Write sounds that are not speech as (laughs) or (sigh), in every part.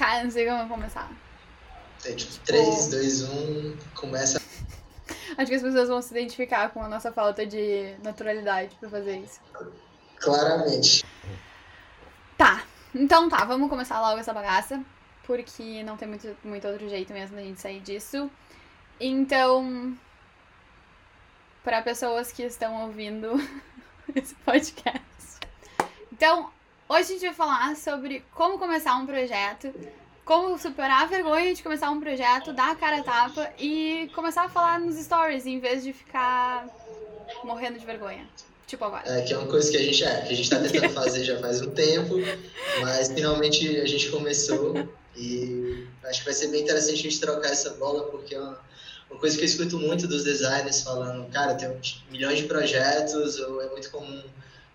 Cara, não sei como começar. É tipo 3, 2, 1, começa. Acho que as pessoas vão se identificar com a nossa falta de naturalidade pra fazer isso. Claramente. Tá, então tá, vamos começar logo essa bagaça. Porque não tem muito, muito outro jeito mesmo da gente sair disso. Então, para pessoas que estão ouvindo (laughs) esse podcast. Então, hoje a gente vai falar sobre como começar um projeto, como superar a vergonha de começar um projeto, dar a cara a tapa e começar a falar nos stories em vez de ficar morrendo de vergonha. Tipo agora. É, que é uma coisa que a gente, é, que a gente tá tentando fazer já faz um tempo, mas finalmente a gente começou e acho que vai ser bem interessante a gente trocar essa bola, porque é uma, uma coisa que eu escuto muito dos designers falando, cara, tem milhões de projetos, ou é muito comum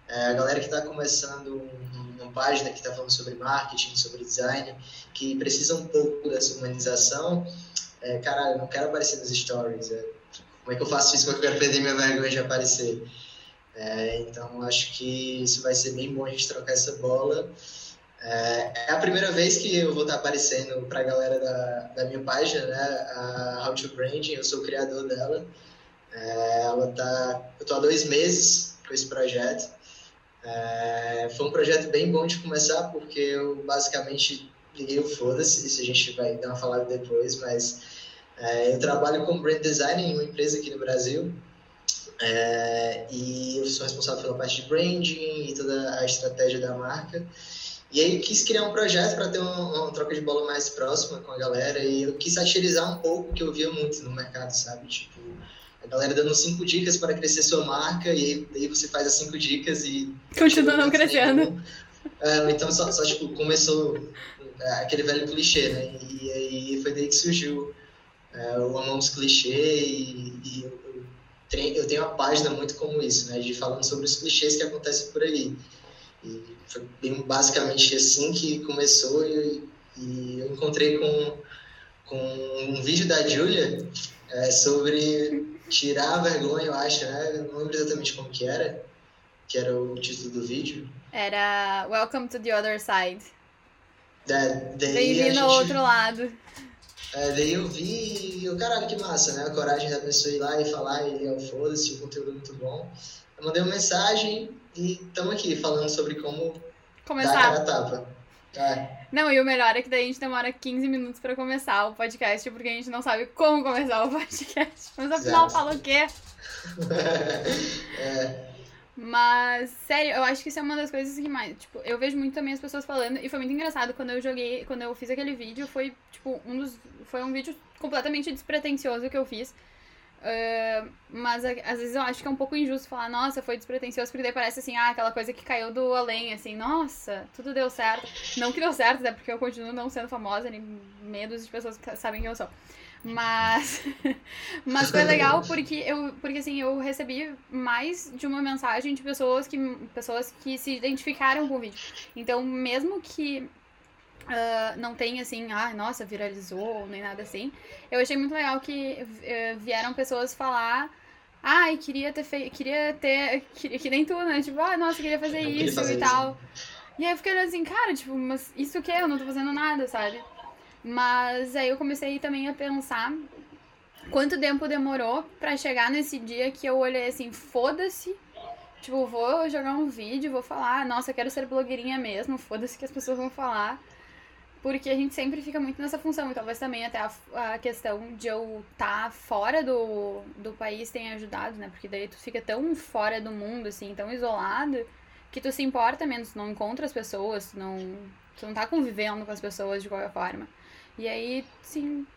é, a galera que está começando uma página que está falando sobre marketing, sobre design, que precisa um pouco dessa humanização, é, cara, eu não quero aparecer nos stories, é, como é que eu faço isso? Que eu quero perder minha vergonha de aparecer? É, então, acho que isso vai ser bem bom a gente trocar essa bola. É, é a primeira vez que eu vou estar aparecendo para a galera da, da minha página, né, a How to Branding, eu sou o criador dela. É, ela tá, eu estou há dois meses com esse projeto. É, foi um projeto bem bom de começar, porque eu basicamente liguei o foda-se, isso a gente vai dar uma falada depois, mas é, eu trabalho como brand designer em uma empresa aqui no Brasil, é, e eu sou responsável pela parte de branding e toda a estratégia da marca. E aí quis criar um projeto para ter uma, uma, troca de bola mais próxima com a galera e eu quis satirizar um pouco o que eu via muito no mercado, sabe? Tipo, a galera dando cinco dicas para crescer sua marca e aí, aí você faz as cinco dicas e... Continua não crescendo. É, então só, só, tipo, começou é, aquele velho clichê, né? E aí foi daí que surgiu é, o Amamos Clichê e, e eu eu tenho uma página muito como isso, né, de falando sobre os clichês que acontecem por aí. E foi bem basicamente assim que começou e, e eu encontrei com, com um vídeo da Julia é, sobre tirar a vergonha, eu acho, né? Eu não lembro exatamente como que era, que era o título do vídeo. Era Welcome to the Other Side. Bem-vindo ao outro lado. É, daí eu vi e eu, caralho, que massa, né? A coragem da pessoa ir lá e falar e eu foda-se, o conteúdo é muito bom. Eu mandei uma mensagem e estamos aqui falando sobre como começar. dar a tapa. É. Não, e o melhor é que daí a gente demora 15 minutos pra começar o podcast, porque a gente não sabe como começar o podcast. Mas afinal fala o quê? (laughs) é. Mas, sério, eu acho que isso é uma das coisas que mais. Tipo, eu vejo muito também as pessoas falando, e foi muito engraçado quando eu joguei, quando eu fiz aquele vídeo, foi, tipo, um dos. Foi um vídeo completamente despretensioso que eu fiz. Uh, mas às vezes eu acho que é um pouco injusto falar, nossa, foi despretensioso, porque daí parece assim, ah, aquela coisa que caiu do além, assim, nossa, tudo deu certo. Não que deu certo, né? Porque eu continuo não sendo famosa, nem medos de pessoas que sabem quem eu sou. Mas, (laughs) mas foi legal porque eu, porque assim, eu recebi mais de uma mensagem de pessoas que, pessoas que se identificaram com o vídeo. Então, mesmo que Uh, não tem assim, ah, nossa, viralizou, nem nada assim. Eu achei muito legal que uh, vieram pessoas falar. Ai, ah, queria ter feito. Queria ter. Queria, que nem tu, né? Tipo, ah, nossa, queria fazer eu isso fazer e isso. tal. E aí eu fiquei assim, cara, tipo, mas isso o quê? Eu não tô fazendo nada, sabe? Mas aí eu comecei também a pensar quanto tempo demorou para chegar nesse dia que eu olhei assim, foda-se. Tipo, vou jogar um vídeo, vou falar, nossa, eu quero ser blogueirinha mesmo, foda-se que as pessoas vão falar. Porque a gente sempre fica muito nessa função, e talvez também até a, a questão de eu estar tá fora do, do país tenha ajudado, né? Porque daí tu fica tão fora do mundo, assim, tão isolado, que tu se importa menos, tu não encontra as pessoas, tu não, tu não tá convivendo com as pessoas de qualquer forma. E aí, sim.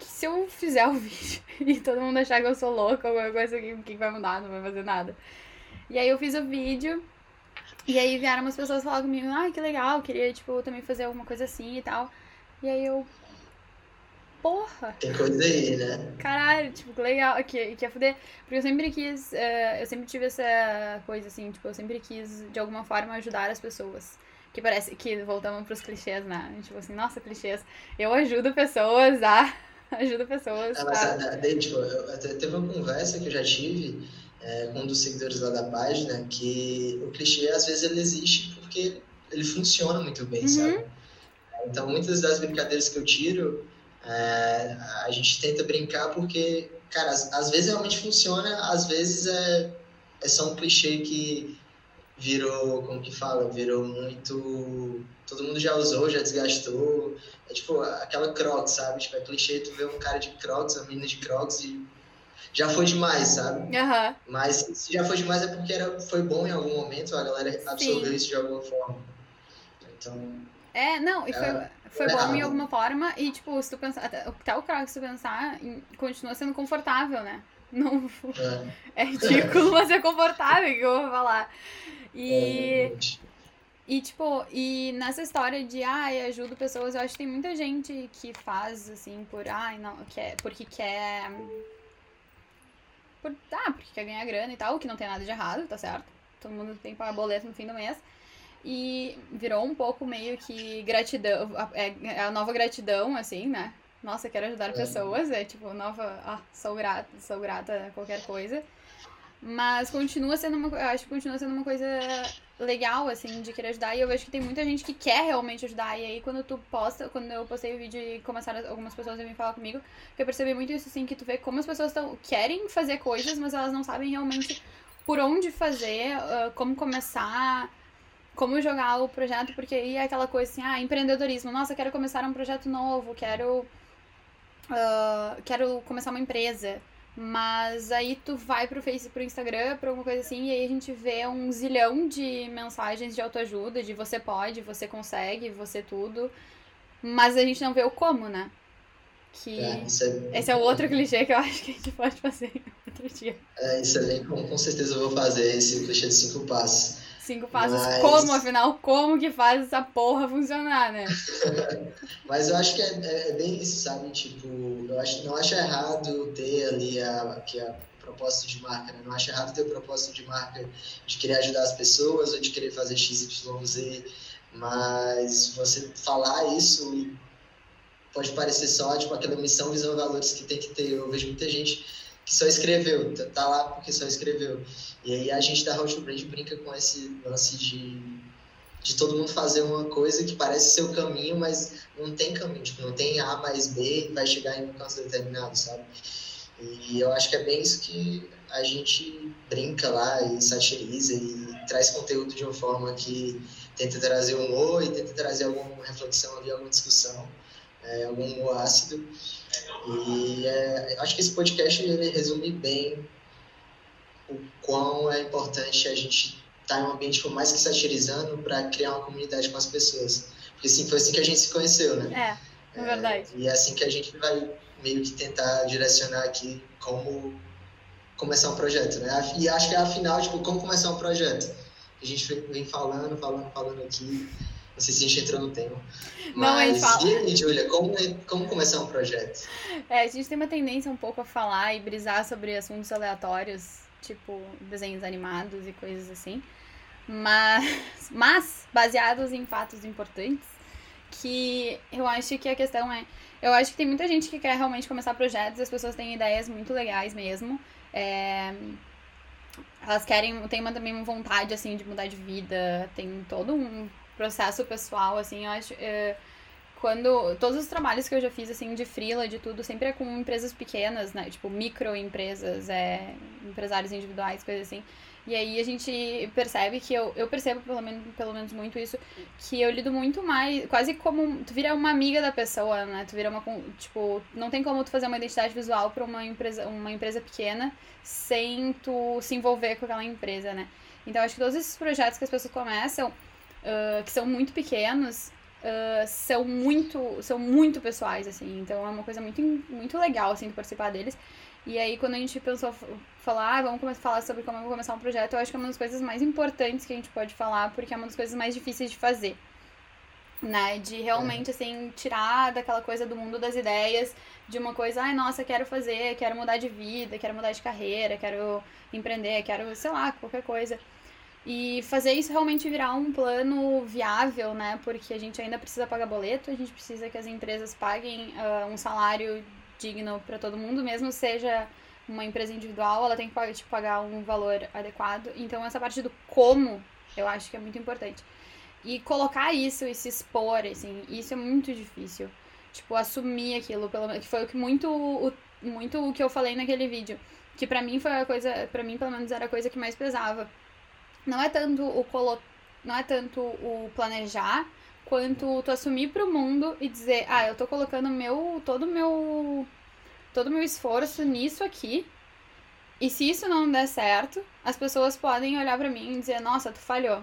Se eu fizer o (laughs) vídeo e todo mundo achar que eu sou louca, alguma coisa que, que vai mudar, não vai fazer nada. E aí eu fiz o vídeo. E aí vieram umas pessoas falar comigo, ai, ah, que legal, queria, tipo, também fazer alguma coisa assim e tal. E aí eu. Porra! Tem coisa aí, né? Caralho, tipo, que legal, que, que ia fuder. Porque eu sempre quis, uh, eu sempre tive essa coisa assim, tipo, eu sempre quis, de alguma forma, ajudar as pessoas. Que parece que voltamos pros clichês, né? Tipo assim, nossa, clichês. Eu ajudo pessoas a. (laughs) ajudo pessoas. Ah, mas, a... daí, tipo, eu, teve uma conversa que eu já tive é, um dos seguidores lá da página que o clichê, às vezes, ele existe porque ele funciona muito bem, uhum. sabe? Então, muitas das brincadeiras que eu tiro, é, a gente tenta brincar porque, cara, às, às, vezes realmente funciona, às vezes é, é só um clichê que virou, como que fala, virou muito... Todo mundo já usou, já desgastou. É tipo aquela crocs, sabe? Tipo, é clichê tu ver um cara de crocs, uma menina de crocs e já foi demais, sabe? Uhum. Mas se já foi demais é porque era, foi bom em algum momento, a galera absorveu Sim. isso de alguma forma. Então. É, não, e foi, é, foi bom errado. em alguma forma, e tipo, se tu pensar, até, até o Crocs, se tu pensar, continua sendo confortável, né? (laughs) Não, é. é ridículo, mas é confortável que eu vou falar. E. É, e, tipo, e nessa história de, ai, ajudo pessoas, eu acho que tem muita gente que faz, assim, por, ai, não, quer, porque quer por, ah, porque quer ganhar grana e tal, o que não tem nada de errado, tá certo? Todo mundo tem que pagar boleto no fim do mês. E virou um pouco meio que gratidão, é, a nova gratidão, assim, né? Nossa, quero ajudar é. pessoas, é tipo, nova, ah, sou grata, sou grata a qualquer coisa. Mas continua sendo uma, acho que continua sendo uma coisa legal, assim, de querer ajudar. E eu vejo que tem muita gente que quer realmente ajudar. E aí, quando tu posta, quando eu postei o vídeo e começaram algumas pessoas a vir falar comigo, eu percebi muito isso, assim, que tu vê como as pessoas tão, querem fazer coisas, mas elas não sabem realmente por onde fazer, uh, como começar, como jogar o projeto, porque aí é aquela coisa assim, ah, empreendedorismo. Nossa, quero começar um projeto novo, quero. Uh, quero começar uma empresa. Mas aí tu vai pro Facebook, pro Instagram, pra alguma coisa assim, e aí a gente vê um zilhão de mensagens de autoajuda, de você pode, você consegue, você tudo. Mas a gente não vê o como, né? Que é, é... esse é o outro clichê que eu acho que a gente pode fazer outro dia. É, isso é bem com, com certeza eu vou fazer esse clichê de cinco passos. Cinco passos Mas... como, afinal, como que faz essa porra funcionar, né? (laughs) Mas eu acho que é, é, bem isso, sabe? Tipo, eu acho, não acho errado ter ali a, que a propósito de marca, né? Não acho errado ter o propósito de marca de querer ajudar as pessoas ou de querer fazer XYZ, mas você falar isso pode parecer só, tipo, aquela missão, visão, valores que tem que ter. Eu vejo muita gente que só escreveu, tá, tá lá porque só escreveu. E aí a gente da How to Brand brinca com esse lance de, de todo mundo fazer uma coisa que parece ser o caminho, mas não tem caminho, tipo, não tem A mais B vai chegar em um canto determinado, sabe? E eu acho que é bem isso que a gente brinca lá e satiriza e traz conteúdo de uma forma que tenta trazer humor e tenta trazer alguma reflexão ali, alguma discussão, é, algum humor ácido. E é, acho que esse podcast ele resume bem o quão é importante a gente estar tá em um ambiente por mais que satirizando para criar uma comunidade com as pessoas. Porque assim, foi assim que a gente se conheceu, né? É, é verdade. É, e é assim que a gente vai meio que tentar direcionar aqui como começar um projeto, né? E acho que é afinal, tipo, como começar um projeto. A gente vem falando, falando, falando aqui. Não sei se a gente entrou no tema. Não, Mas, fala. e aí, Julia, como, como começar um projeto? É, a gente tem uma tendência um pouco a falar e brisar sobre assuntos aleatórios tipo desenhos animados e coisas assim. Mas, (laughs) mas baseados em fatos importantes, que eu acho que a questão é. Eu acho que tem muita gente que quer realmente começar projetos, as pessoas têm ideias muito legais mesmo. É, elas querem, tem uma, também uma vontade, assim, de mudar de vida, tem todo um processo pessoal, assim, eu acho. É, quando todos os trabalhos que eu já fiz assim de freela, de tudo, sempre é com empresas pequenas, né? Tipo microempresas, é, empresários individuais, coisas assim. E aí a gente percebe que eu, eu percebo pelo menos, pelo menos muito isso, que eu lido muito mais, quase como tu vira uma amiga da pessoa, né? Tu vira uma tipo, não tem como tu fazer uma identidade visual para uma empresa, uma empresa pequena sem tu se envolver com aquela empresa, né? Então acho que todos esses projetos que as pessoas começam, uh, que são muito pequenos, uh, são muito são muito pessoais, assim. Então é uma coisa muito, muito legal, assim, de participar deles. E aí, quando a gente pensou falar, ah, vamos começar a falar sobre como começar um projeto, eu acho que é uma das coisas mais importantes que a gente pode falar, porque é uma das coisas mais difíceis de fazer. Né? De realmente, é. assim, tirar daquela coisa do mundo das ideias, de uma coisa, ai, nossa, quero fazer, quero mudar de vida, quero mudar de carreira, quero empreender, quero, sei lá, qualquer coisa. E fazer isso realmente virar um plano viável, né? Porque a gente ainda precisa pagar boleto, a gente precisa que as empresas paguem uh, um salário digno para todo mundo, mesmo seja uma empresa individual, ela tem que tipo, pagar um valor adequado. Então, essa parte do como eu acho que é muito importante. e colocar isso e se expor, assim, isso é muito difícil. Tipo, assumir aquilo, pelo que foi o que muito, o, muito o que eu falei naquele vídeo. Que pra mim foi a coisa, para mim pelo menos era a coisa que mais pesava. Não é tanto o colo, não é tanto o planejar, quanto tu assumir pro mundo e dizer, ah, eu tô colocando meu, todo meu, todo meu esforço nisso aqui, e se isso não der certo, as pessoas podem olhar para mim e dizer, nossa, tu falhou.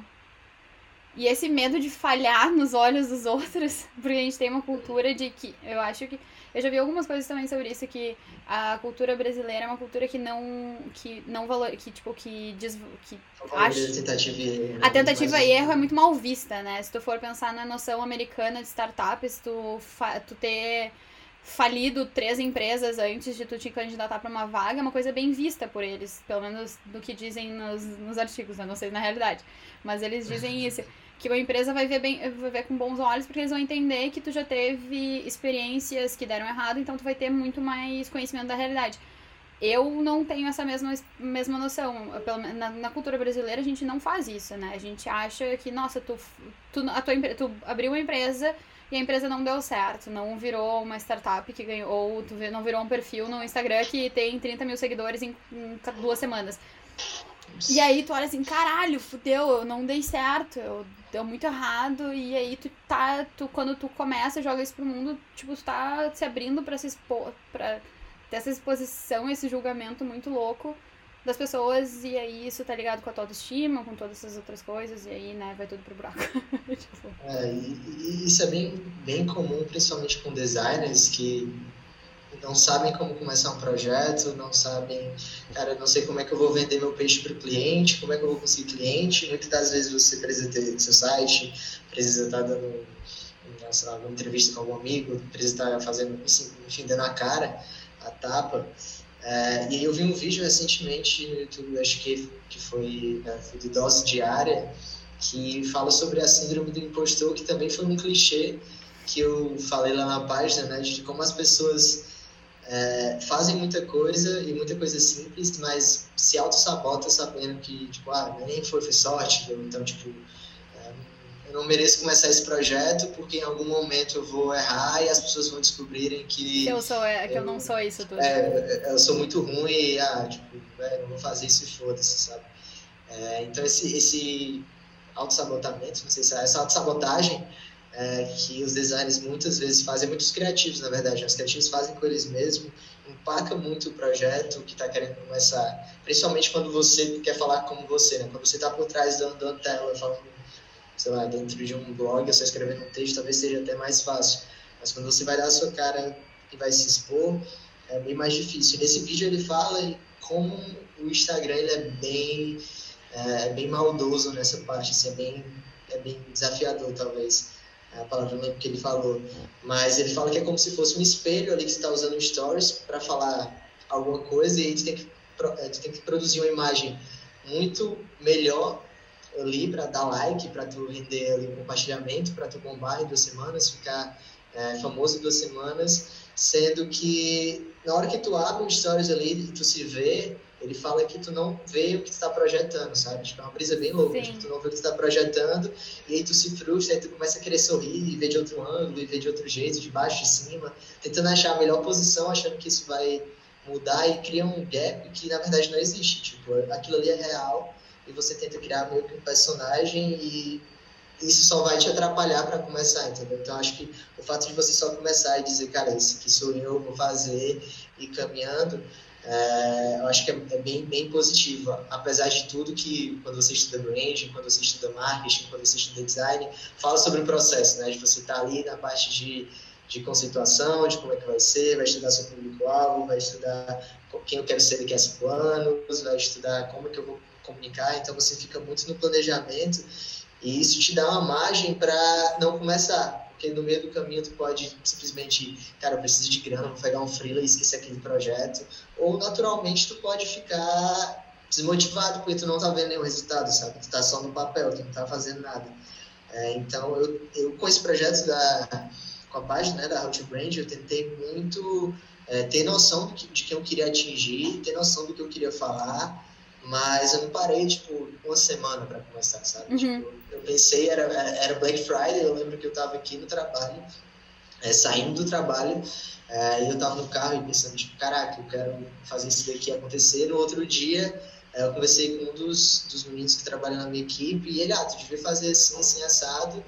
E esse medo de falhar nos olhos dos (laughs) outros, porque a gente tem uma cultura de que, eu acho que, eu já vi algumas coisas também sobre isso, que a cultura brasileira é uma cultura que não, que não valor, que tipo, que diz, que acha... Tentativa e erro, a tentativa e erro é muito mal vista, né? Se tu for pensar na noção americana de startups, tu, tu ter falido três empresas antes de tu te candidatar para uma vaga é uma coisa bem vista por eles, pelo menos do que dizem nos, nos artigos, eu não sei na realidade, mas eles dizem isso, que uma empresa vai ver bem, vai ver com bons olhos porque eles vão entender que tu já teve experiências que deram errado, então tu vai ter muito mais conhecimento da realidade. Eu não tenho essa mesma, mesma noção. Na, na cultura brasileira a gente não faz isso, né? A gente acha que, nossa, tu, tu, a tua, tu abriu uma empresa e a empresa não deu certo, não virou uma startup que ganhou, ou tu não virou um perfil no Instagram que tem 30 mil seguidores em, em duas semanas. E aí tu olha assim, caralho, fudeu, eu não dei certo, eu deu muito errado, e aí tu tá, tu, quando tu começa, joga isso pro mundo, tipo, tu tá se abrindo pra se expor, pra ter essa exposição, esse julgamento muito louco das pessoas, e aí isso tá ligado com a tua autoestima, com todas essas outras coisas, e aí, né, vai tudo pro buraco. (laughs) tipo. É, e, e, isso é bem, bem comum, principalmente com designers que não sabem como começar um projeto, não sabem, cara, não sei como é que eu vou vender meu peixe para o cliente, como é que eu vou conseguir cliente. Muitas das vezes você precisa ter seu site, precisa estar dando lá, uma entrevista com algum amigo, precisa estar fazendo, enfim, dando a cara, a tapa. É, e eu vi um vídeo recentemente no YouTube, acho que, que foi, né, foi de dose diária, que fala sobre a síndrome do impostor, que também foi um clichê que eu falei lá na página, né, de como as pessoas é, fazem muita coisa e muita coisa simples, mas se auto-sabota sabendo que, tipo, ah, nem foi, foi sorte, então, tipo, eu não mereço começar esse projeto porque em algum momento eu vou errar e as pessoas vão descobrirem que. Eu, sou, é, que eu, eu não sou isso tudo. É, eu sou muito ruim e, ah, tipo, é, não vou fazer isso e foda-se, sabe? É, então, esse, esse auto-sabotamento, não sei se é essa auto-sabotagem é, que os designers muitas vezes fazem, muitos criativos, na verdade, os criativos fazem com eles mesmos, empaca muito o projeto que está querendo começar, principalmente quando você quer falar como você, né? Quando você está por trás da, da tela falando sei lá, dentro de um blog, só escrevendo um texto, talvez seja até mais fácil. Mas quando você vai dar a sua cara e vai se expor, é bem mais difícil. Nesse vídeo ele fala como o Instagram ele é bem, é, bem maldoso nessa parte, assim, é, bem, é bem desafiador, talvez. É a palavra que ele falou. Mas ele fala que é como se fosse um espelho ali que você está usando stories para falar alguma coisa e aí tu tem, que, é, tu tem que produzir uma imagem muito melhor ali para dar like, para tu render ali compartilhamento, para tu bombar em duas semanas, ficar é, famoso em duas semanas, sendo que na hora que tu abre um stories ali e tu se vê, ele fala que tu não vê o que tu está projetando, sabe? Tipo, é uma brisa bem louca, tipo, tu não vê o que tu está projetando, e aí tu se frustra, aí tu começa a querer sorrir, e ver de outro ângulo, e ver de outro jeito, de baixo, de cima, tentando achar a melhor posição, achando que isso vai mudar, e cria um gap que na verdade não existe, tipo, aquilo ali é real, e você tenta criar meio que um personagem e isso só vai te atrapalhar para começar, entendeu? Então acho que o fato de você só começar e dizer, cara, esse aqui sou eu, vou fazer e caminhando, é, eu acho que é, é, bem, bem positivo. Apesar de tudo que quando você estuda branding, quando você estuda marketing, quando você estuda design, fala sobre o processo, né? De você estar tá ali na parte de, de conceituação, de como é que vai ser, vai estudar seu público-alvo, vai estudar quem eu quero ser daqui a cinco anos, vai estudar como é que eu vou comunicar, então você fica muito no planejamento e isso te dá uma margem para não começar, porque no meio do caminho tu pode simplesmente, cara, eu preciso de grana, vou pegar um freela e esquecer aquele projeto, ou naturalmente tu pode ficar desmotivado porque tu não tá vendo nenhum resultado, sabe? Tu tá só no papel, tu não tá fazendo nada. É, então, eu, eu com esse projeto da com a página né, da How to Brand, eu tentei muito é, ter noção de, de quem eu queria atingir, ter noção do que eu queria falar, mas eu não parei, tipo, uma semana para começar, sabe? Uhum. Tipo, pensei, era, era Black Friday, eu lembro que eu estava aqui no trabalho, é, saindo do trabalho, é, e eu estava no carro e pensando, tipo, caraca, eu quero fazer isso daqui acontecer. No outro dia, é, eu conversei com um dos, dos meninos que trabalham na minha equipe, e ele, ah, tu devia fazer assim, assim, assado.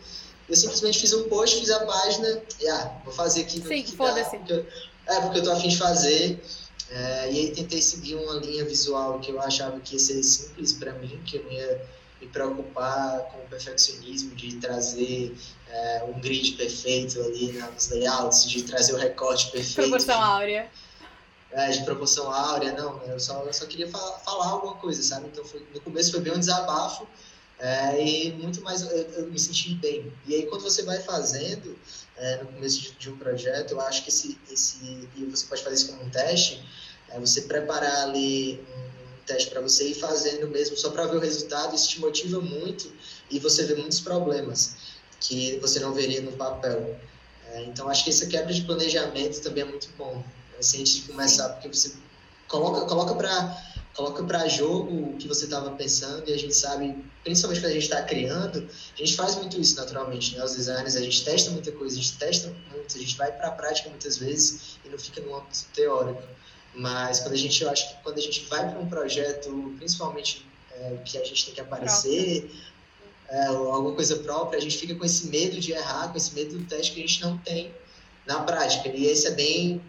Eu simplesmente fiz um post, fiz a página, e ah, vou fazer aqui. Sim, foda-se. É, porque eu tô afim de fazer. É, e aí tentei seguir uma linha visual que eu achava que ia ser simples para mim, que eu não ia me preocupar com o perfeccionismo de trazer é, um grid perfeito ali nos layouts, de trazer o recorte perfeito. Proporção áurea. É, de proporção áurea, não, eu só, eu só queria falar, falar alguma coisa, sabe? Então foi, no começo foi bem um desabafo é, e muito mais eu, eu, me senti bem. E aí quando você vai fazendo, é, no começo de, de, um projeto, eu acho que esse, esse, e você pode fazer isso como um teste, é você preparar ali um teste para você ir fazendo mesmo só para ver o resultado, isso te motiva muito e você vê muitos problemas que você não veria no papel. É, então, acho que essa quebra de planejamento também é muito bom. Assim, antes de começar, porque você coloca, coloca para coloca para jogo o que você estava pensando e a gente sabe, principalmente quando a gente está criando, a gente faz muito isso naturalmente, né? Os designers, a gente testa muita coisa, a gente testa muito, a gente vai para a prática muitas vezes e não fica no âmbito teórico. Mas quando a gente, eu acho que quando a gente vai para um projeto, principalmente é, que a gente tem que aparecer, é, alguma coisa própria, a gente fica com esse medo de errar, com esse medo do teste que a gente não tem na prática. E esse é bem,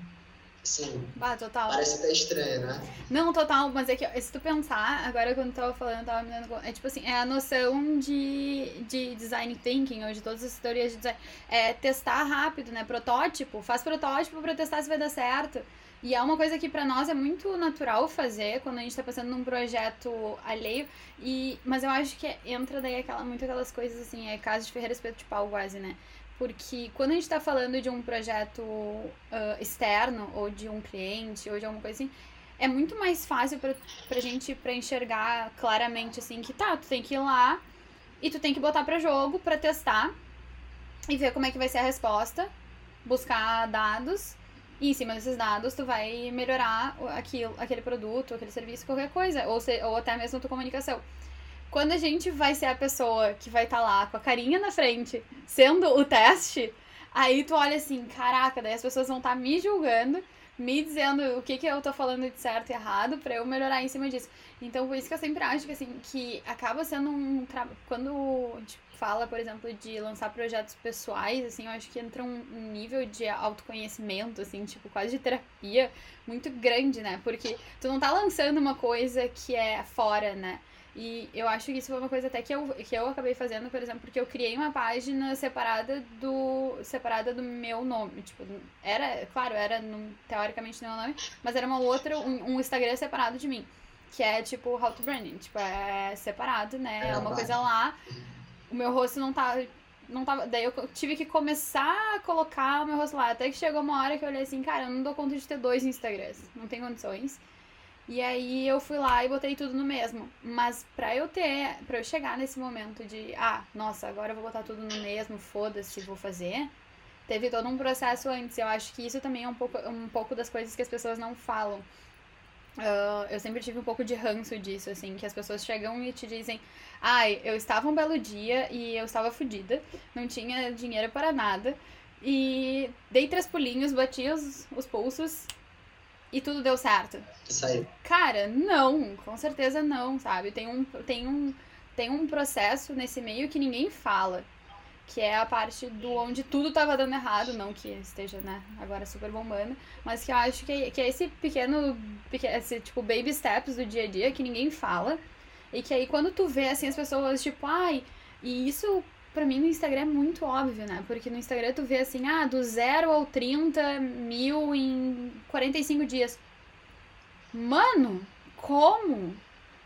bah, total. parece até estranho, né? Não, total, mas é que se tu pensar, agora quando eu tava falando, eu tava me dando é tipo assim, é a noção de, de design thinking, ou de todas as teorias de design, é testar rápido, né? Protótipo, faz protótipo para testar se vai dar certo. E é uma coisa que para nós é muito natural fazer quando a gente está passando num projeto alheio. E, mas eu acho que entra daí aquela, muito aquelas coisas assim, é caso de Ferreira Espeto de Pau quase, né? Porque quando a gente está falando de um projeto uh, externo, ou de um cliente, ou de alguma coisa assim, é muito mais fácil pra, pra gente pra enxergar claramente assim que tá, tu tem que ir lá e tu tem que botar para jogo para testar e ver como é que vai ser a resposta, buscar dados e em cima desses dados, tu vai melhorar aquilo, aquele produto, aquele serviço, qualquer coisa. Ou, se, ou até mesmo tua comunicação. Quando a gente vai ser a pessoa que vai estar tá lá com a carinha na frente, sendo o teste, aí tu olha assim, caraca, daí as pessoas vão estar tá me julgando, me dizendo o que, que eu tô falando de certo e errado para eu melhorar em cima disso. Então, por isso que eu sempre acho que, assim, que acaba sendo um trabalho. Quando gente fala, por exemplo, de lançar projetos pessoais, assim, eu acho que entra um, nível de autoconhecimento, assim, tipo, quase de terapia muito grande, né? Porque tu não tá lançando uma coisa que é fora, né? E eu acho que isso foi uma coisa até que eu, que eu acabei fazendo, por exemplo, porque eu criei uma página separada do separada do meu nome. Tipo, era, claro, era teoricamente no meu nome, mas era uma outra, um, um Instagram separado de mim. Que é tipo How to Branding. Tipo, é separado, né? É uma coisa lá. O meu rosto não tá. Não tava. Daí eu tive que começar a colocar o meu rosto lá. Até que chegou uma hora que eu olhei assim, cara, eu não dou conta de ter dois Instagrams. Não tem condições. E aí eu fui lá e botei tudo no mesmo. Mas pra eu ter, pra eu chegar nesse momento de, ah, nossa, agora eu vou botar tudo no mesmo, foda-se, vou fazer. Teve todo um processo antes. Eu acho que isso também é um pouco, um pouco das coisas que as pessoas não falam. Uh, eu sempre tive um pouco de ranço disso, assim, que as pessoas chegam e te dizem, ai, eu estava um belo dia e eu estava fodida, não tinha dinheiro para nada, e dei três pulinhos, bati os, os pulsos e tudo deu certo. Saiu. Cara, não, com certeza não, sabe? Tem um, tem um, tem um processo nesse meio que ninguém fala. Que é a parte do onde tudo tava dando errado, não que esteja, né, agora super bombando, mas que eu acho que, que é esse pequeno, esse tipo baby steps do dia a dia que ninguém fala. E que aí quando tu vê assim as pessoas, tipo, ai, e isso pra mim no Instagram é muito óbvio, né? Porque no Instagram tu vê assim, ah, do 0 ao 30 mil em 45 dias. Mano, como?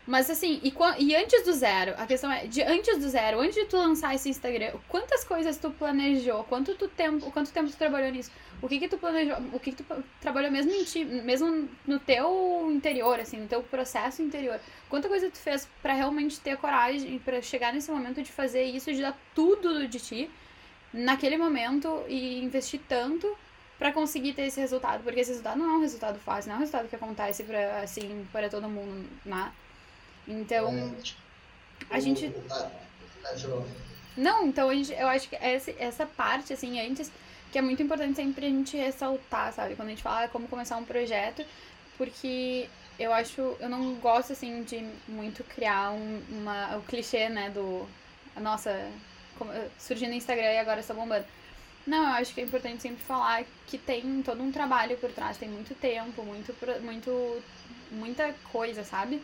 Mas assim, e, e antes do zero, a questão é, de antes do zero, antes de tu lançar esse Instagram, quantas coisas tu planejou? Quanto tu tempo, quanto tempo tu trabalhou nisso? O que que tu planejou? O que que tu trabalhou mesmo em ti, mesmo no teu interior, assim, no teu processo interior? Quanta coisa tu fez para realmente ter coragem para chegar nesse momento de fazer isso, de dar tudo de ti naquele momento e investir tanto para conseguir ter esse resultado, porque esse resultado não é um resultado fácil, não é um resultado que acontece para assim, para todo mundo, né? Então, é, tipo, a gente. A, a, Não, então gente, eu acho que essa, essa parte, assim, antes, que é muito importante sempre a gente ressaltar, sabe? Quando a gente fala como começar um projeto, porque eu acho, eu não gosto, assim, de muito criar um, uma, o clichê, né, do, nossa, surgindo no Instagram e agora está bombando. Não, eu acho que é importante sempre falar que tem todo um trabalho por trás, tem muito tempo, muito, muito, muita coisa, sabe?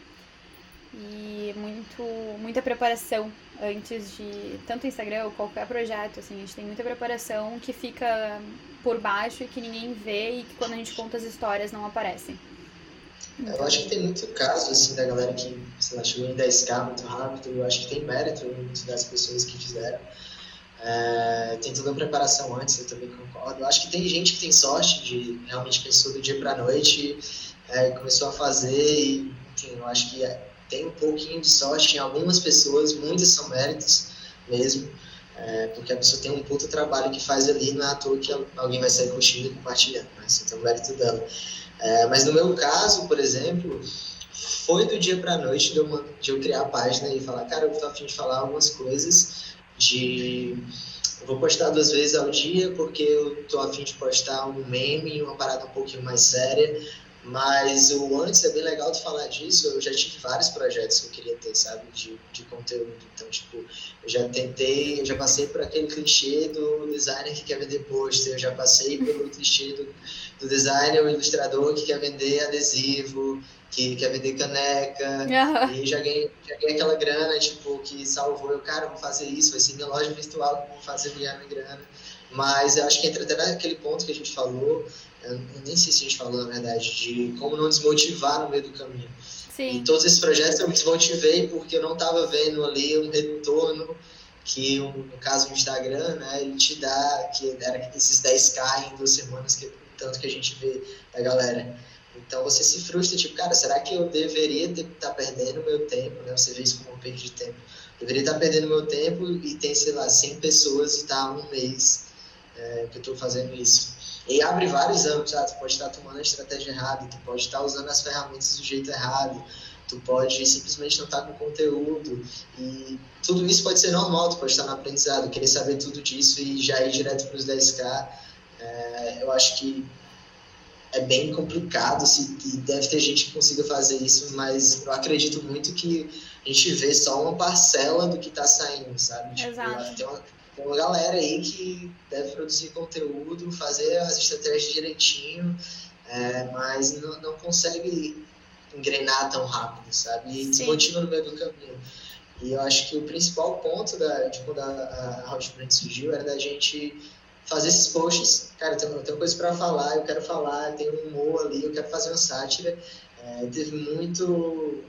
E muito, muita preparação antes de tanto Instagram ou qualquer projeto, assim, a gente tem muita preparação que fica por baixo e que ninguém vê e que quando a gente conta as histórias não aparecem. Então... Eu acho que tem muito caso, assim, da galera que, lá, chegou em 10k muito rápido, eu acho que tem mérito das pessoas que fizeram. É, tem toda a preparação antes, eu também concordo. Eu acho que tem gente que tem sorte de realmente pensou do dia para noite, é, começou a fazer e, enfim, eu acho que é, tem um pouquinho de sorte em algumas pessoas, muitas são méritos mesmo, é, porque a pessoa tem um puto trabalho que faz ali, não é à toa que alguém vai sair curtindo e compartilhando, né? Assim, tem o mérito dela. É, mas no meu caso, por exemplo, foi do dia para noite de eu, de eu criar a página e falar, cara, eu tô afim de falar algumas coisas, de vou postar duas vezes ao dia porque eu tô afim de postar um meme, uma parada um pouquinho mais séria, mas o antes é bem legal de falar disso. Eu já tive vários projetos que eu queria ter, sabe, de, de conteúdo. Então, tipo, eu já tentei, eu já passei por aquele clichê do designer que quer vender pôster, eu já passei pelo clichê do, do designer ou ilustrador que quer vender adesivo, que quer vender caneca. Uhum. E já ganhei, já ganhei aquela grana, tipo, que salvou. Eu, cara, vou fazer isso, vai ser minha loja virtual vou fazer ganhar minha grana. Mas eu acho que entra até naquele ponto que a gente falou eu nem sei se a gente falou, na verdade, de como não desmotivar no meio do caminho. Sim. Em todos esses projetos eu me desmotivei porque eu não estava vendo ali um retorno que, no caso do Instagram, né, ele te dá, que era esses 10k em duas semanas, que tanto que a gente vê da galera. Então você se frustra, tipo, cara, será que eu deveria estar tá perdendo meu tempo, né? Você vê isso como um perda de tempo. Deveria estar tá perdendo meu tempo e tem, sei lá, 100 pessoas e tá um mês é, que eu estou fazendo isso. E abre vários âmbitos, ah, tu pode estar tomando a estratégia errada, tu pode estar usando as ferramentas do jeito errado, tu pode simplesmente não estar com conteúdo. E tudo isso pode ser normal, tu pode estar no aprendizado, querer saber tudo disso e já ir direto para os 10K. É, eu acho que é bem complicado, se, e deve ter gente que consiga fazer isso, mas eu acredito muito que a gente vê só uma parcela do que está saindo, sabe? Tipo, Exato. Tem uma, tem uma galera aí que deve produzir conteúdo, fazer as estratégias direitinho, é, mas não, não consegue engrenar tão rápido, sabe? E desmotiva no meio do caminho. E eu acho que o principal ponto da, de quando a, a Hotprint surgiu era da gente fazer esses posts. Cara, eu tenho, eu tenho coisa para falar, eu quero falar, tem um humor ali, eu quero fazer uma sátira. É, teve muito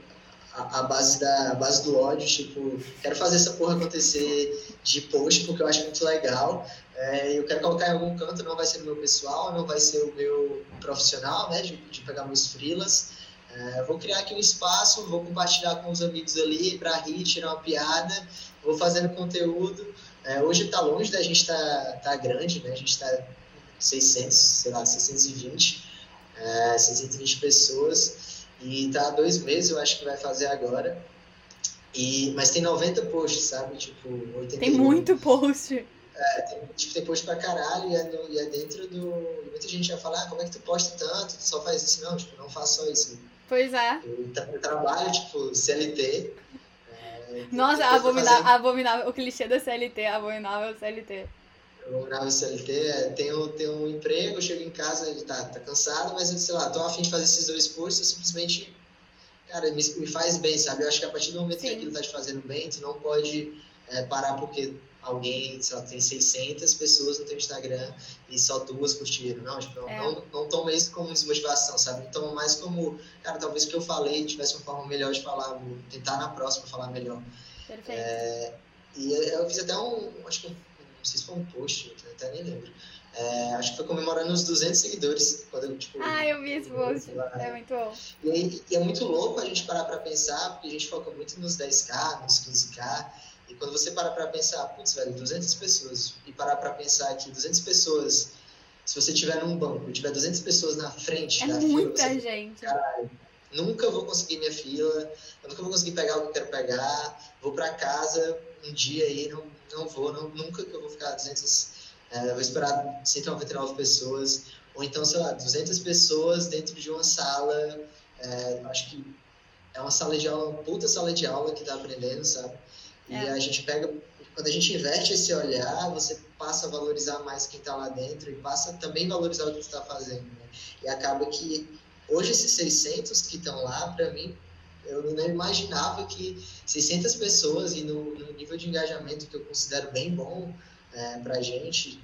a, base da a base do ódio, tipo, quero fazer essa porra acontecer de post porque eu acho muito legal. É, eu quero colocar em algum canto, não vai ser o meu pessoal, não vai ser o meu profissional, né, de, de pegar meus frilas. É, vou criar aqui um espaço, vou compartilhar com os amigos ali para rir, tirar uma piada, vou fazendo conteúdo. É, hoje está longe da gente tá, tá grande, né? A gente está 600, sei lá, 620, é, 620 pessoas. E tá há dois meses, eu acho que vai fazer agora. E, mas tem 90 posts, sabe? Tipo, 81. Tem muito post. É, tem, tipo, tem post pra caralho e é, no, e é dentro do. Muita gente vai falar, ah, como é que tu posta tanto? Tu só faz isso? Não, tipo, não faço só isso. Pois é. Eu, eu trabalho, tipo, CLT. É, Nossa, abominável, abominável, o clichê da CLT, abominável CLT eu gravo CLT, tenho, tenho um emprego, chego em casa, ele tá, tá cansado, mas sei lá, tô afim de fazer esses dois cursos, eu simplesmente, cara, me, me faz bem, sabe? Eu acho que a partir do momento Sim. que aquilo tá te fazendo bem, tu não pode é, parar porque alguém, sei lá, tem 600 pessoas no teu Instagram e só duas curtiram. Não, tipo, não, é. não, não toma isso como desmotivação, sabe? Toma mais como, cara, talvez o que eu falei tivesse uma forma melhor de falar, vou tentar na próxima falar melhor. Perfeito. É, e eu fiz até um, acho que um sei se foi um post, eu até nem lembro. É, acho que foi comemorando os 200 seguidores. Quando eu, tipo, ah, eu vi esse post. É muito bom. E, e, é muito louco a gente parar para pensar, porque a gente foca muito nos 10K, nos 15K. E quando você para para pensar, putz, velho, 200 pessoas, e parar para pensar que 200 pessoas, se você tiver num banco e tiver 200 pessoas na frente é da muita fila, você, gente. Caralho, nunca vou conseguir minha fila, eu nunca vou conseguir pegar o que eu quero pegar, vou para casa um dia aí, não, não vou, não, nunca que eu vou ficar 200, é, vou esperar 199 pessoas, ou então, sei lá, 200 pessoas dentro de uma sala, é, acho que é uma sala de aula, uma puta sala de aula que tá aprendendo, sabe? E é. a gente pega, quando a gente inverte esse olhar, você passa a valorizar mais quem está lá dentro e passa também valorizar o que você está fazendo. Né? E acaba que hoje esses 600 que estão lá, para mim, eu não imaginava que 600 pessoas e no, no nível de engajamento que eu considero bem bom é, para a gente,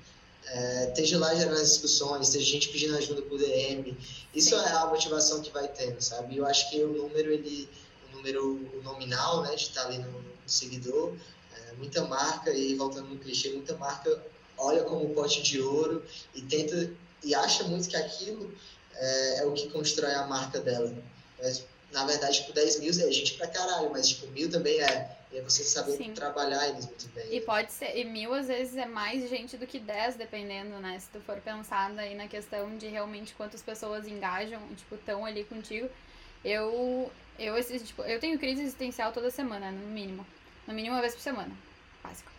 é, esteja lá gerando as discussões, esteja gente pedindo ajuda por DM, isso Sim. é a motivação que vai tendo, sabe? Eu acho que o número, ele, o número nominal, né, de estar ali no, no seguidor, é, muita marca, e voltando no clichê, muita marca olha como um pote de ouro e tenta, e acha muito que aquilo é, é o que constrói a marca dela. Mas, na verdade, tipo, 10 mil é gente pra caralho, mas tipo, mil também é. E é você saber Sim. trabalhar eles muito bem. E pode ser, e mil às vezes é mais gente do que 10, dependendo, né? Se tu for pensar aí na questão de realmente quantas pessoas engajam, tipo, estão ali contigo. Eu, eu, tipo, eu tenho crise existencial toda semana, no mínimo. No mínimo uma vez por semana. Básico.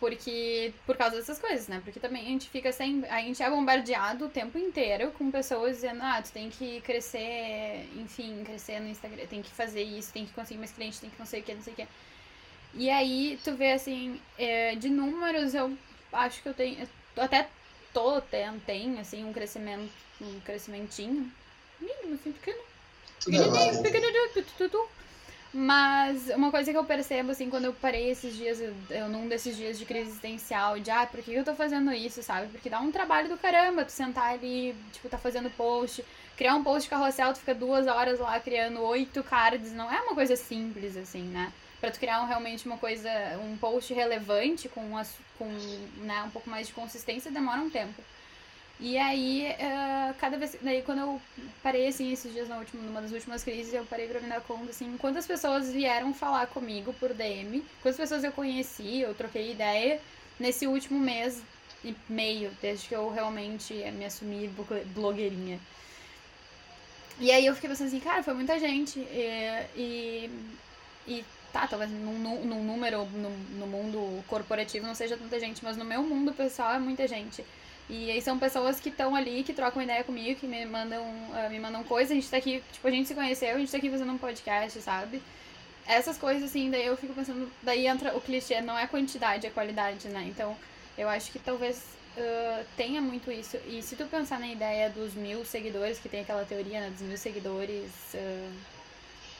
Porque, por causa dessas coisas, né? Porque também a gente fica sem. A gente é bombardeado o tempo inteiro com pessoas dizendo, ah, tu tem que crescer, enfim, crescer no Instagram, tem que fazer isso, tem que conseguir mais clientes, tem que não sei o que, não sei o que. E aí tu vê assim, é, de números eu acho que eu tenho. Eu até tô, tem, tem assim, um crescimento, um crescimentinho. Mínimo, assim, pequeno. Pequenininho, pequenininho, mas uma coisa que eu percebo, assim, quando eu parei esses dias, eu, num desses dias de crise existencial, de, ah, por que eu tô fazendo isso, sabe? Porque dá um trabalho do caramba tu sentar ali, tipo, tá fazendo post, criar um post carrossel, tu fica duas horas lá criando oito cards, não é uma coisa simples, assim, né? Pra tu criar um, realmente uma coisa, um post relevante, com, uma, com né, um pouco mais de consistência, demora um tempo. E aí, uh, cada vez. Daí, quando eu parei, assim, esses dias, na última, numa das últimas crises, eu parei pra me dar conta, assim, quantas pessoas vieram falar comigo por DM, quantas pessoas eu conheci, eu troquei ideia nesse último mês e meio, desde que eu realmente me assumi blogueirinha. E aí eu fiquei pensando assim, cara, foi muita gente. E, e, e tá, talvez num, num número, no, no mundo corporativo não seja tanta gente, mas no meu mundo pessoal é muita gente. E aí são pessoas que estão ali, que trocam ideia comigo, que me mandam, uh, me mandam coisas. A gente tá aqui, tipo, a gente se conheceu, a gente tá aqui fazendo um podcast, sabe? Essas coisas, assim, daí eu fico pensando, daí entra o clichê, não é quantidade, é qualidade, né? Então, eu acho que talvez uh, tenha muito isso. E se tu pensar na ideia dos mil seguidores, que tem aquela teoria, né, dos mil seguidores, uh,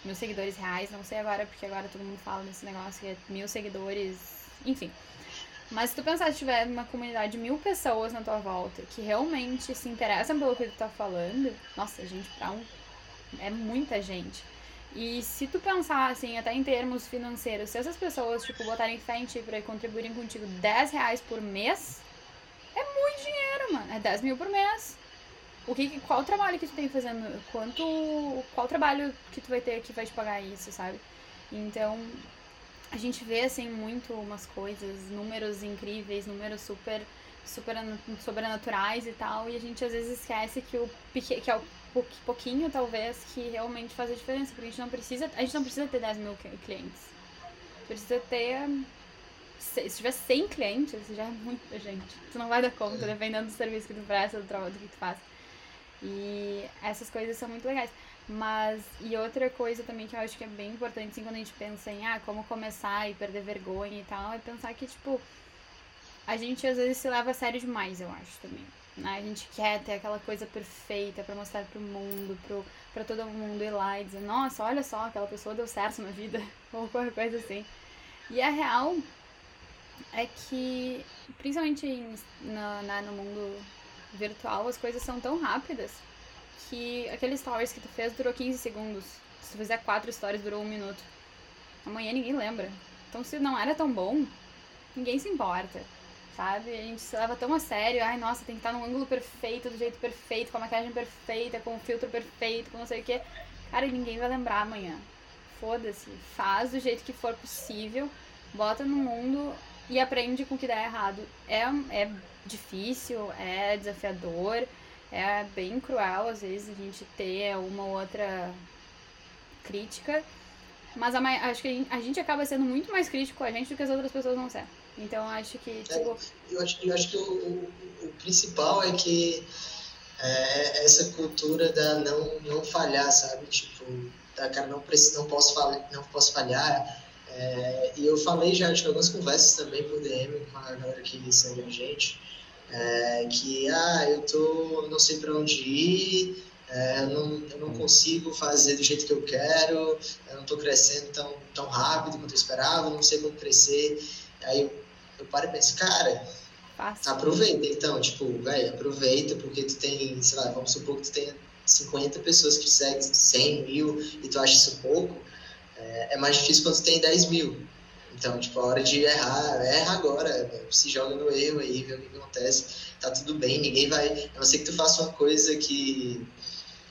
mil seguidores reais, não sei agora, porque agora todo mundo fala nesse negócio que é mil seguidores, enfim. Mas se tu pensar, se tiver uma comunidade de mil pessoas na tua volta que realmente se interessam pelo que tu tá falando, nossa, gente, pra um. É muita gente. E se tu pensar, assim, até em termos financeiros, se essas pessoas, tipo, botarem fé em ti pra contribuírem contigo 10 reais por mês, é muito dinheiro, mano. É 10 mil por mês. O que, qual o trabalho que tu tem fazendo? Quanto. Qual trabalho que tu vai ter que vai te pagar isso, sabe? Então, a gente vê assim muito umas coisas, números incríveis, números super super sobrenaturais e tal, e a gente às vezes esquece que o que é o pouquinho talvez que realmente faz a diferença, porque a gente não precisa, a gente não precisa ter 10 mil clientes. Precisa ter se tiver 100 clientes, já é muita gente. Tu não vai dar conta, dependendo do serviço que tu presta, do trabalho que tu faz. E essas coisas são muito legais. Mas, e outra coisa também que eu acho que é bem importante, assim, quando a gente pensa em, ah, como começar e perder vergonha e tal, é pensar que, tipo, a gente às vezes se leva a sério demais, eu acho também. Né? A gente quer ter aquela coisa perfeita para mostrar pro mundo, pro, pra todo mundo ir lá e dizer, nossa, olha só, aquela pessoa deu certo na vida, (laughs) ou qualquer coisa assim. E a real é que, principalmente no, né, no mundo virtual, as coisas são tão rápidas que aquele stories que tu fez durou 15 segundos. Se tu fizer quatro stories, durou um minuto. Amanhã ninguém lembra. Então, se não era tão bom, ninguém se importa. Sabe? A gente se leva tão a sério. Ai, nossa, tem que estar no ângulo perfeito, do jeito perfeito, com a maquiagem perfeita, com o filtro perfeito, com não sei o que. Cara, ninguém vai lembrar amanhã. Foda-se. Faz do jeito que for possível. Bota no mundo e aprende com o que dá errado. É, é difícil, é desafiador é bem cruel, às vezes, a gente ter uma outra crítica. Mas a, acho que a gente, a gente, acaba sendo muito mais crítico com a gente do que as outras pessoas vão ser. Então acho que, É, tipo. eu, acho, eu acho que o, o, o principal é que é, essa cultura da não, não falhar, sabe? Tipo, da cara, não, preciso, não, posso, falhar, não posso falhar. É, e eu falei já de algumas conversas também por DM com a galera que segue a gente, é, que, ah, eu tô, não sei para onde ir, é, eu, não, eu não consigo fazer do jeito que eu quero, eu não estou crescendo tão, tão rápido quanto eu esperava, não sei como crescer. Aí eu, eu paro e penso, cara, Fácil. aproveita então, tipo, velho, aproveita porque tu tem, sei lá, vamos supor que tu tenha 50 pessoas que seguem, 100 mil, e tu acha isso pouco, é, é mais difícil quando tu tem 10 mil. Então, tipo, a hora de errar, erra agora, se joga no erro aí, vê o que acontece, tá tudo bem, ninguém vai, a não ser que tu faça uma coisa que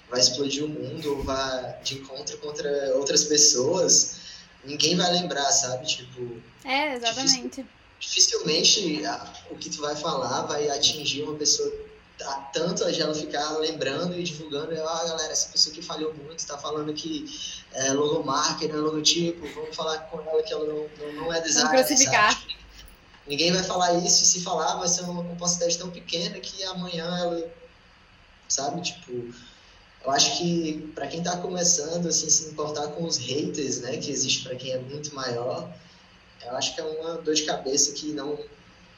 vai explodir o mundo ou vá de encontro contra outras pessoas, ninguém vai lembrar, sabe? Tipo, É, exatamente. dificilmente a- o que tu vai falar vai atingir uma pessoa tanto a ela ficar lembrando e divulgando, ah, galera, essa pessoa que falhou muito, tá falando que é logomarca, não é logotipo, vamos falar com ela que ela não, não, é designer, Vamos crucificar. sabe? Ninguém vai falar isso, e se falar, vai ser uma capacidade tão pequena que amanhã ela, sabe, tipo, eu acho que para quem tá começando, assim, se importar com os haters, né, que existe para quem é muito maior, eu acho que é uma dor de cabeça que não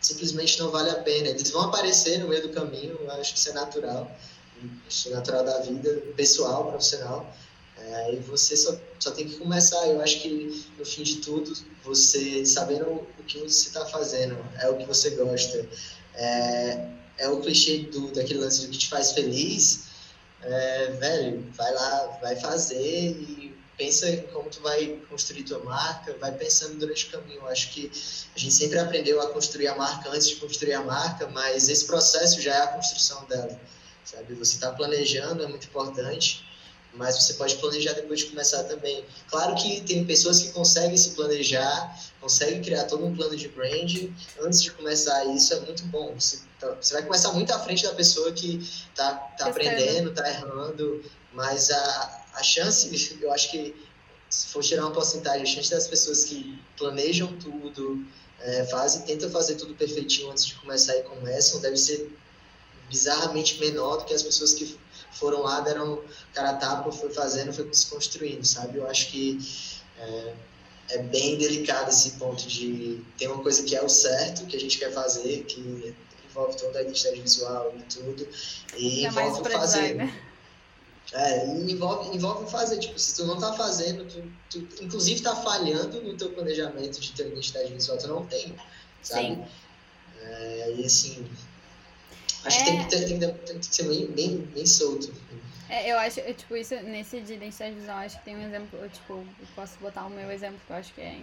simplesmente não vale a pena. Eles vão aparecer no meio do caminho, acho que isso é natural, isso é natural da vida pessoal, profissional. É, e você só, só tem que começar. Eu acho que no fim de tudo, você sabendo o que você está fazendo, é o que você gosta, é, é o clichê do, daquele lance do que te faz feliz. É, velho, vai lá, vai fazer e pensa em como tu vai construir tua marca, vai pensando durante o caminho. Eu acho que a gente sempre aprendeu a construir a marca antes de construir a marca, mas esse processo já é a construção dela, sabe? Você está planejando, é muito importante, mas você pode planejar depois de começar também. Claro que tem pessoas que conseguem se planejar, conseguem criar todo um plano de brand antes de começar, e isso é muito bom. Você, tá- você vai começar muito à frente da pessoa que está tá Testando. aprendendo, está errando, mas a, a chance, eu acho que se for tirar uma porcentagem, a chance das pessoas que planejam tudo, é, fazem, tentam fazer tudo perfeitinho antes de começar e começam, deve ser bizarramente menor do que as pessoas que foram lá, deram cara a tapa, foi fazendo, foi se construindo, sabe? Eu acho que é, é bem delicado esse ponto de ter uma coisa que é o certo, que a gente quer fazer, que envolve toda a identidade visual e tudo, e mais envolve pra fazer. designer. É, envolve, envolve fazer, tipo, se tu não tá fazendo, tu, tu inclusive tá falhando no teu planejamento de ter identidade visual, tu não tem, sabe? Sim. É, e assim, acho É. que tem que, ter, tem, que, tem que ser bem, bem, bem solto. É, eu acho, é, tipo, isso, nesse de identidade visual, acho que tem um exemplo, eu, tipo, eu posso botar o meu exemplo, que eu acho que é...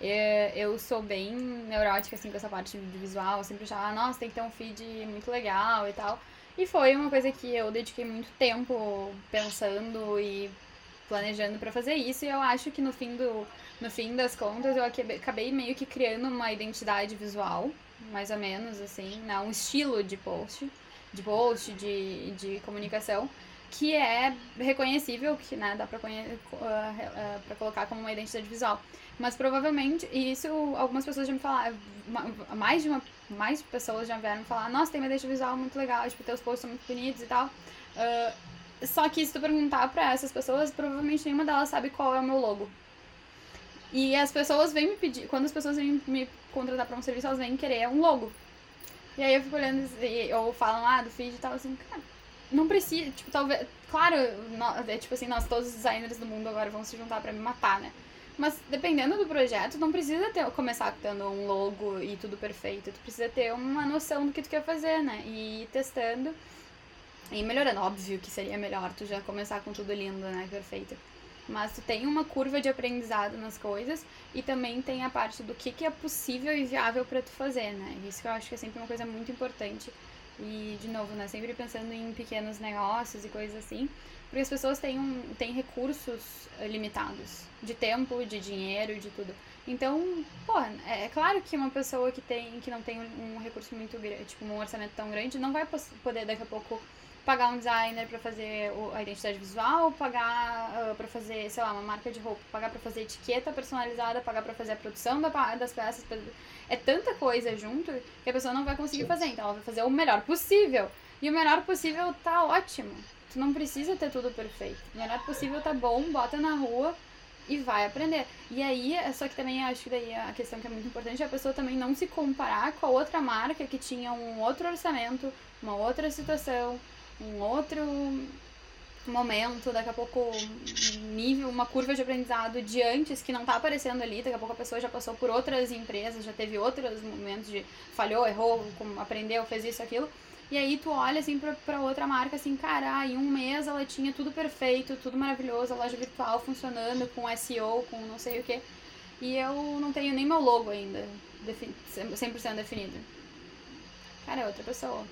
é, Eu sou bem neurótica, assim, com essa parte de visual, eu sempre achava, nossa, tem que ter um feed muito legal e tal. E foi uma coisa que eu dediquei muito tempo pensando e planejando pra fazer isso, e eu acho que no fim, do, no fim das contas eu acabei, meio que criando uma identidade visual, mais ou menos, assim, né, um estilo de post, de post, de, de comunicação, que é reconhecível, que né, dá ah, ah, pra colocar como uma identidade visual. Mas provavelmente, e isso algumas pessoas já me falaram, ma- mais de uma mais pessoas já vieram falar, nossa, tem uma identidade visual muito legal, tipo, teus posts são muito bonitos e tal. Ah, só que se tu perguntar pra essas pessoas, provavelmente nenhuma delas sabe qual é o meu logo. E as pessoas vêm me pedir, quando as pessoas vêm me contratar pra um serviço, elas vêm querer um logo. E aí eu fico olhando, ou falam, ah, do feed e tal, assim, cara, não precisa, tipo, talvez, claro, é tipo assim, nós, todos os designers do mundo agora vão se juntar pra me matar, né? Mas dependendo do projeto, não precisa ter, começar tendo um logo e tudo perfeito. Tu precisa ter uma noção do que tu quer fazer, né? E ir testando e melhorando. Óbvio que seria melhor tu já começar com tudo lindo, né? Perfeito. Mas tu tem uma curva de aprendizado nas coisas e também tem a parte do que, que é possível e viável pra tu fazer, né? Isso que eu acho que é sempre uma coisa muito importante. E, de novo, né? Sempre pensando em pequenos negócios e coisas assim. Porque as pessoas têm, um, têm recursos eh, limitados. De tempo, de dinheiro, de tudo. Então, pô, é é claro que uma pessoa que, tem, que não tem um recurso muito grande, tipo, um orçamento tão grande, não vai poder daqui a pouco pagar um designer para fazer a identidade visual, pagar uh, para fazer, sei lá, uma marca de roupa, pagar para fazer etiqueta personalizada, pagar para fazer a produção da, das peças. É tanta coisa junto que a pessoa não vai conseguir fazer. Então ela vai fazer o melhor possível. E o melhor possível tá ótimo. Tu não precisa ter tudo perfeito. Melhor possível tá bom, bota na rua e vai aprender. E aí, só que também acho que daí a questão que é muito importante é a pessoa também não se comparar com a outra marca que tinha um outro orçamento, uma outra situação, um outro momento, daqui a pouco nível, uma curva de aprendizado de antes que não tá aparecendo ali, daqui a pouco a pessoa já passou por outras empresas, já teve outros momentos de falhou, errou, aprendeu, fez isso, aquilo. E aí tu olha assim pra, pra outra marca assim, cara, ah, em um mês ela tinha tudo perfeito, tudo maravilhoso, a loja virtual funcionando, com SEO, com não sei o que. E eu não tenho nem meu logo ainda, 100% definido. Cara, é outra pessoa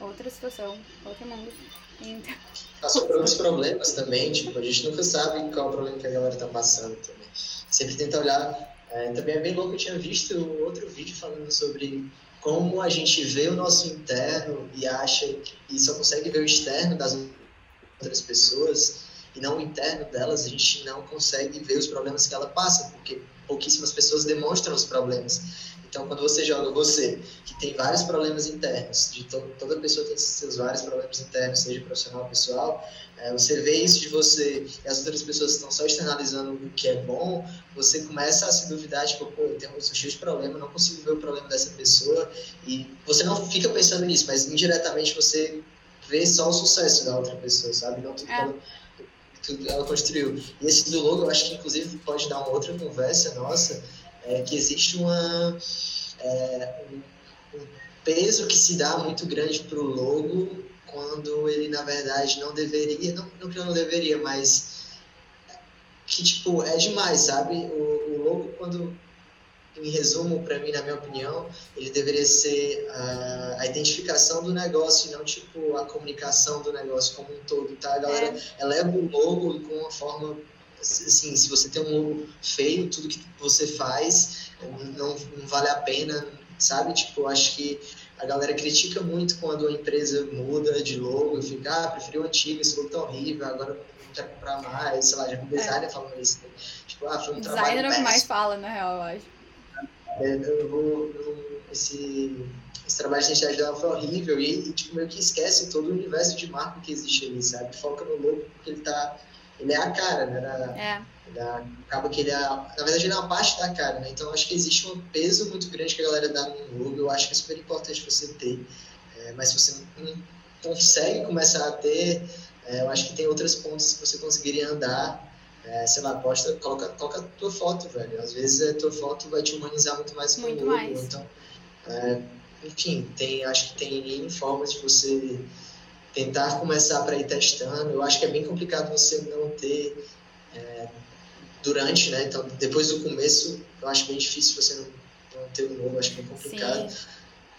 outra situação, outro mundo. Então... Passou por outros problemas também, tipo, a gente nunca sabe qual é o problema que a galera tá passando também. Sempre tenta olhar. É, também é bem louco, eu tinha visto outro vídeo falando sobre como a gente vê o nosso interno e acha e só consegue ver o externo das outras pessoas e não o interno delas, a gente não consegue ver os problemas que ela passa, porque pouquíssimas pessoas demonstram os problemas. Então, quando você joga você, que tem vários problemas internos, de to toda pessoa tem seus vários problemas internos, seja profissional ou pessoal, é, você vê isso de você e as outras pessoas estão só externalizando o que é bom, você começa a se duvidar, tipo, pô, eu tenho um cheio de problema, não consigo ver o problema dessa pessoa, e você não fica pensando nisso, mas indiretamente você vê só o sucesso da outra pessoa, sabe? Não tudo, é. Tudo ela construiu. E esse do logo, eu acho que inclusive pode dar uma outra conversa nossa, é, que existe uma, é, um, um, peso que se dá muito grande para o logo quando ele, na verdade, não deveria, não, não que não deveria, mas que, tipo, é demais, sabe? O, o logo, quando, em resumo, para mim, na minha opinião, ele deveria ser a, a, identificação do negócio e não, tipo, a comunicação do negócio como um todo, tá? A galera é. eleva o logo com uma forma assim, se você tem um logo feio, tudo que você faz não, não vale a pena, sabe? Tipo, acho que a galera critica muito quando a empresa muda de logo e fica, ah, preferi o antigo, esse logo tá horrível, agora não quero comprar mais, sei lá, já é. designer é. falando isso. Né? Tipo, ah, foi um designer trabalho Designer é o que mais fala, na real, eu acho. É, eu vou, eu, esse, esse trabalho de identidade dela foi horrível e, e, tipo, meio que esquece todo o universo de marca que existe ali, sabe? Foca no logo porque ele tá ele é a cara, né? Da, é. Da, acaba que ele é, na verdade, ele é uma parte da cara, né? Então, acho que existe um peso muito grande que a galera dá no logo. Eu acho que é super importante você ter. É, mas se você não consegue começar a ter, é, eu acho que tem outras pontas que você conseguiria andar. É, sei lá, posta, coloca, coloca a tua foto, velho. Às vezes a tua foto vai te humanizar muito mais que o. Mais. Então, é, enfim, tem, acho que tem formas de você tentar começar para ir testando. Eu acho que é bem complicado você não ter é, durante, né? Então, depois do começo, eu acho bem difícil você não, não ter um novo, acho bem complicado. Sim.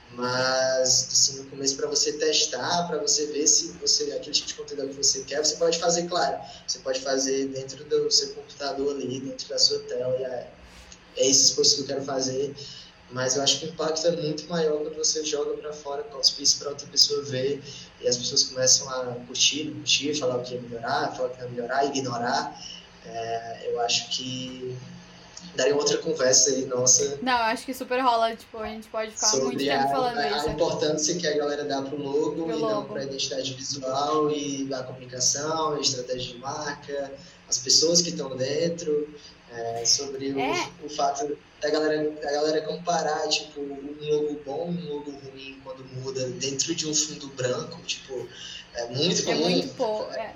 Mas, assim, no começo, para você testar, para você ver se você aquele tipo de conteúdo que você quer, você pode fazer, claro, você pode fazer dentro do seu computador ali, dentro da sua tela, é, é esse esforço que eu quero fazer mas eu acho que o impacto é muito maior quando você joga para fora auspício para outra pessoa ver e as pessoas começam a curtir, curtir, falar o que ia melhorar, falar o que ia melhorar, ignorar. É, eu acho que daria outra conversa aí, nossa. Não, acho que super rola, tipo, a gente pode ficar muito tempo falando a, isso. A importância que a galera dá pro logo pro e logo. não pra identidade visual e a comunicação, a estratégia de marca, as pessoas que estão dentro, é, sobre é. O, o fato da galera, da galera comparar, tipo, um logo bom um logo ruim quando muda dentro de um fundo branco, tipo, é muito é comum. É muito pouco, é.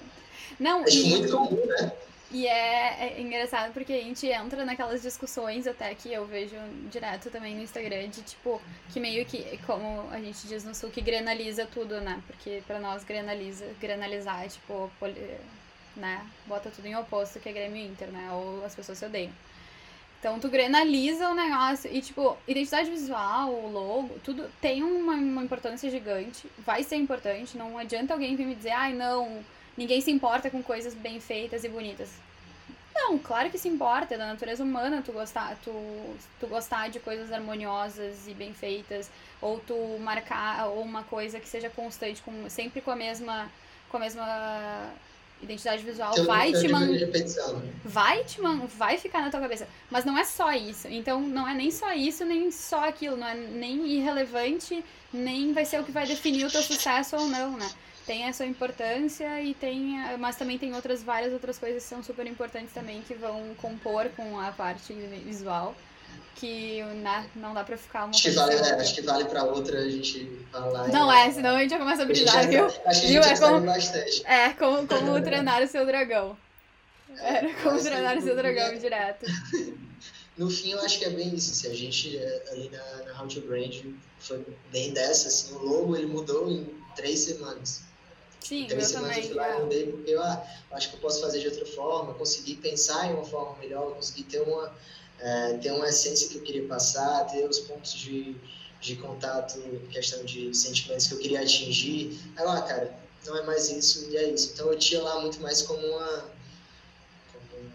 Não, é tipo, muito comum, né? E é, é, engraçado porque a gente entra naquelas discussões até que eu vejo direto também no Instagram de tipo, que meio que, como a gente diz no sul, que granaliza tudo, né? Porque pra nós granaliza, granalizar é tipo, né? Bota tudo em oposto que é Grêmio Inter, né? Ou as pessoas se odeiam. Então tu granaliza o negócio e, tipo, identidade visual, o logo, tudo tem uma, uma importância gigante, vai ser importante, não adianta alguém vir me dizer, ai não, ninguém se importa com coisas bem feitas e bonitas. Não, claro que se importa, é da natureza humana tu gostar, tu, tu gostar de coisas harmoniosas e bem feitas, ou tu marcar ou uma coisa que seja constante, com, sempre com a mesma com a mesma identidade visual, Então, vai eu te man... né? vai te man... vai ficar na tua cabeça. Mas não é só isso. Então não é nem só isso, nem só aquilo, não é nem irrelevante, nem vai ser o que vai definir o teu sucesso ou não, né? Tem a sua importância e tem, mas também tem outras várias outras coisas que são super importantes também que vão compor com a parte visual, que né, não dá pra ficar uma Acho que vale, né? acho que vale pra outra a gente falar. Não é, senão a gente já começa a brilhar, já- viu? Acho que a gente Viu? já É como- bastante. É, como, como treinar o seu dragão. Era como Mas, treinar o seu dragão direto. (laughs) No fim, eu acho que é bem isso. Assim, a gente, eh, ali na, na How to Brand, foi bem dessa. Assim, o logo ele mudou em três semanas. Sim, três eu semanas eu também. lá e é. mudei porque eu ah, eu acho que eu posso fazer de outra forma, consegui pensar em uma forma melhor, consegui ter uma, eh, ter uma essência que eu queria passar, ter os pontos de, de contato, questão de sentimentos que eu queria atingir. Aí lá, cara, não é mais isso e é isso. Então eu tinha lá muito mais como uma. Como, como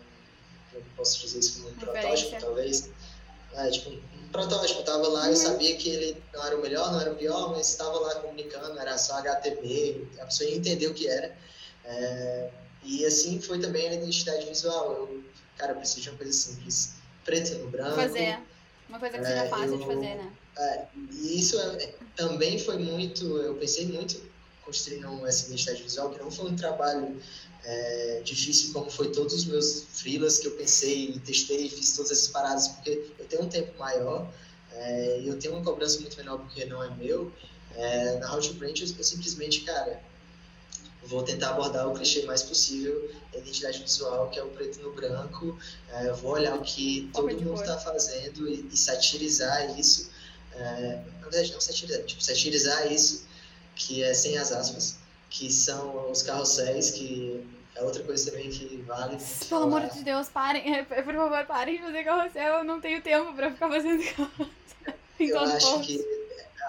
eu posso dizer isso? Como um protótipo, talvez. É, tipo, um protótipo. Eu tava lá, Uhum. eu sabia que ele não era o melhor, não era o pior, mas estava lá comunicando, era só HTML, a pessoa ia entender o que era. É, e assim foi também a identidade visual. Eu, cara, eu preciso de uma coisa simples. Preto no branco. Fazer. Uma coisa que seja É, fácil de eu- fazer, né? É, e isso é- também foi muito. Eu pensei muito um- essa identidade visual, que não foi um trabalho é, difícil como foi todos os meus freelas que eu pensei, testei, fiz todas essas paradas, porque eu tenho um tempo maior é, e eu tenho uma cobrança muito menor porque não é meu. É, na How to Brand, eu, eu simplesmente, cara, vou tentar abordar o clichê mais possível da identidade visual, que é o preto no branco. É, eu vou olhar o que todo de mundo está fazendo e, e satirizar isso. É, na verdade, não satirizar, tipo, satirizar isso, que é sem as aspas, que são os carrosséis, que é outra coisa também que vale. Pelo amor falar. de Deus, parem. é, Por favor, parem de fazer carrossel. Eu não tenho tempo pra ficar fazendo carrossel. (laughs) Eu acho ponto. que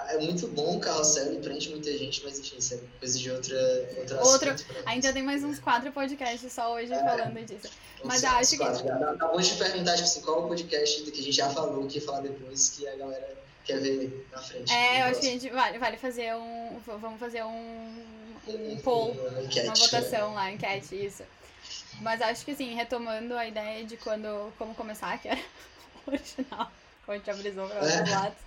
é muito bom o carrossel e prende muita gente, mas enfim, isso é coisa de outra, outro Outro-. Ainda tem mais uns quatro podcasts só hoje falando disso. mas eu acho que- bom de perguntar, tipo assim, qual o podcast que a gente já falou, que ia falar depois, que a galera quer ver na frente. É, eu acho que a gente vale, vale fazer um. Vamos fazer um, um poll, uma enquete, uma né? votação lá, enquete, isso. Mas acho que assim, retomando a ideia de quando como começar, que era (laughs) o original, como a gente já brisou pra É. outros lados.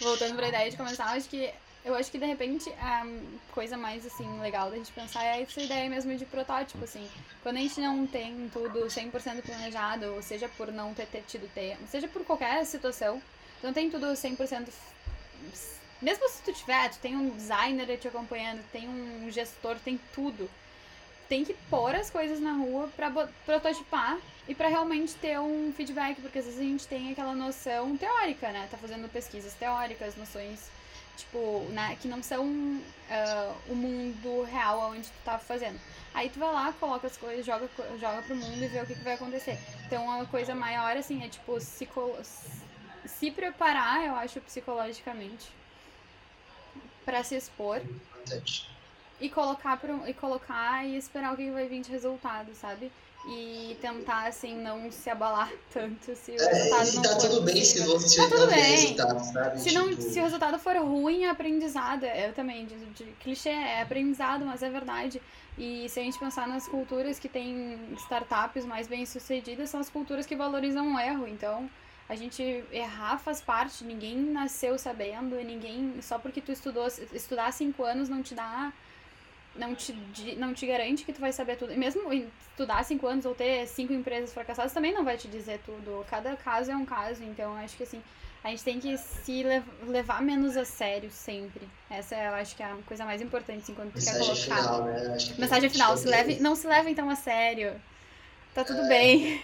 Voltando pra ideia de começar, acho que eu acho que de repente a coisa mais assim legal da gente pensar é essa ideia mesmo de protótipo, assim. Quando a gente não tem tudo 100% planejado, seja por não ter, ter tido tempo, seja por qualquer situação, não tem tudo 100% f- mesmo se tu tiver, tu tem um designer te acompanhando, tem um gestor, tem tudo. Tem que pôr as coisas na rua pra prototipar e pra realmente ter um feedback, porque às vezes a gente tem aquela noção teórica, né? Tá fazendo pesquisas teóricas, noções, tipo, né, que não são ah, o mundo real onde tu tá fazendo. Aí tu vai lá, coloca as coisas, joga, joga pro mundo e vê o que, que vai acontecer. Então uma coisa maior, assim, é tipo, se, se preparar, eu acho, psicologicamente pra se expor Importante. e colocar pro, e colocar e esperar o que vai vir de resultado, sabe? E tentar assim não se abalar (laughs) tanto se o É, resultado e não tá for tudo bem se você Tá tudo bem. sabe? Se, não, Tipo, se o resultado for ruim, é aprendizado. Eu também, de, de clichê, é aprendizado, mas é verdade. E se a gente pensar nas culturas que têm startups mais bem sucedidas, são as culturas que valorizam o erro. Então, a gente errar faz parte, ninguém nasceu sabendo, e ninguém. Só porque tu estudou, estudar cinco anos não te dá. Não te, não te garante que tu vai saber tudo. E mesmo estudar cinco anos ou ter cinco empresas fracassadas também não vai te dizer tudo. Cada caso é um caso, então acho que assim, a gente tem que se lev- levar menos a sério sempre. Essa eu acho que é a coisa mais importante, assim, quando tu quer Mensagem colocar. final, né? Mensagem final, se leve, não se leve então a sério. Tá tudo É. bem.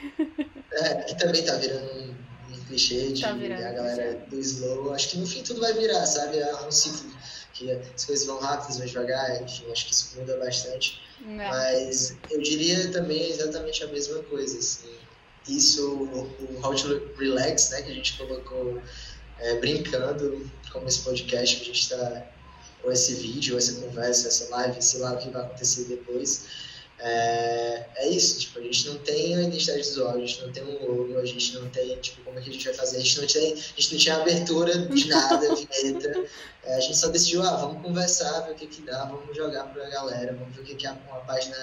É, que também tá virando um, clichê de Tá virando a galera do slow. Acho que no fim tudo vai virar, sabe? É um ciclo que as coisas vão rápidas, vão devagar, enfim, acho que isso muda bastante. Não. Mas eu diria também exatamente a mesma coisa, assim. Isso, o, o How to Relax, né, que a gente colocou é, brincando, como esse podcast que a gente está, ou esse vídeo, ou essa conversa, essa live, sei lá o que vai acontecer depois. é, é isso, tipo, a gente não tem a identidade visual, a gente não tem um logo, a gente não tem, tipo, como é que a gente vai fazer, a gente não, tem, a gente não tinha abertura de nada, vinheta, é, a gente só decidiu, ah, vamos conversar, ver o que que dá, vamos jogar pra galera, vamos ver o que que a, uma página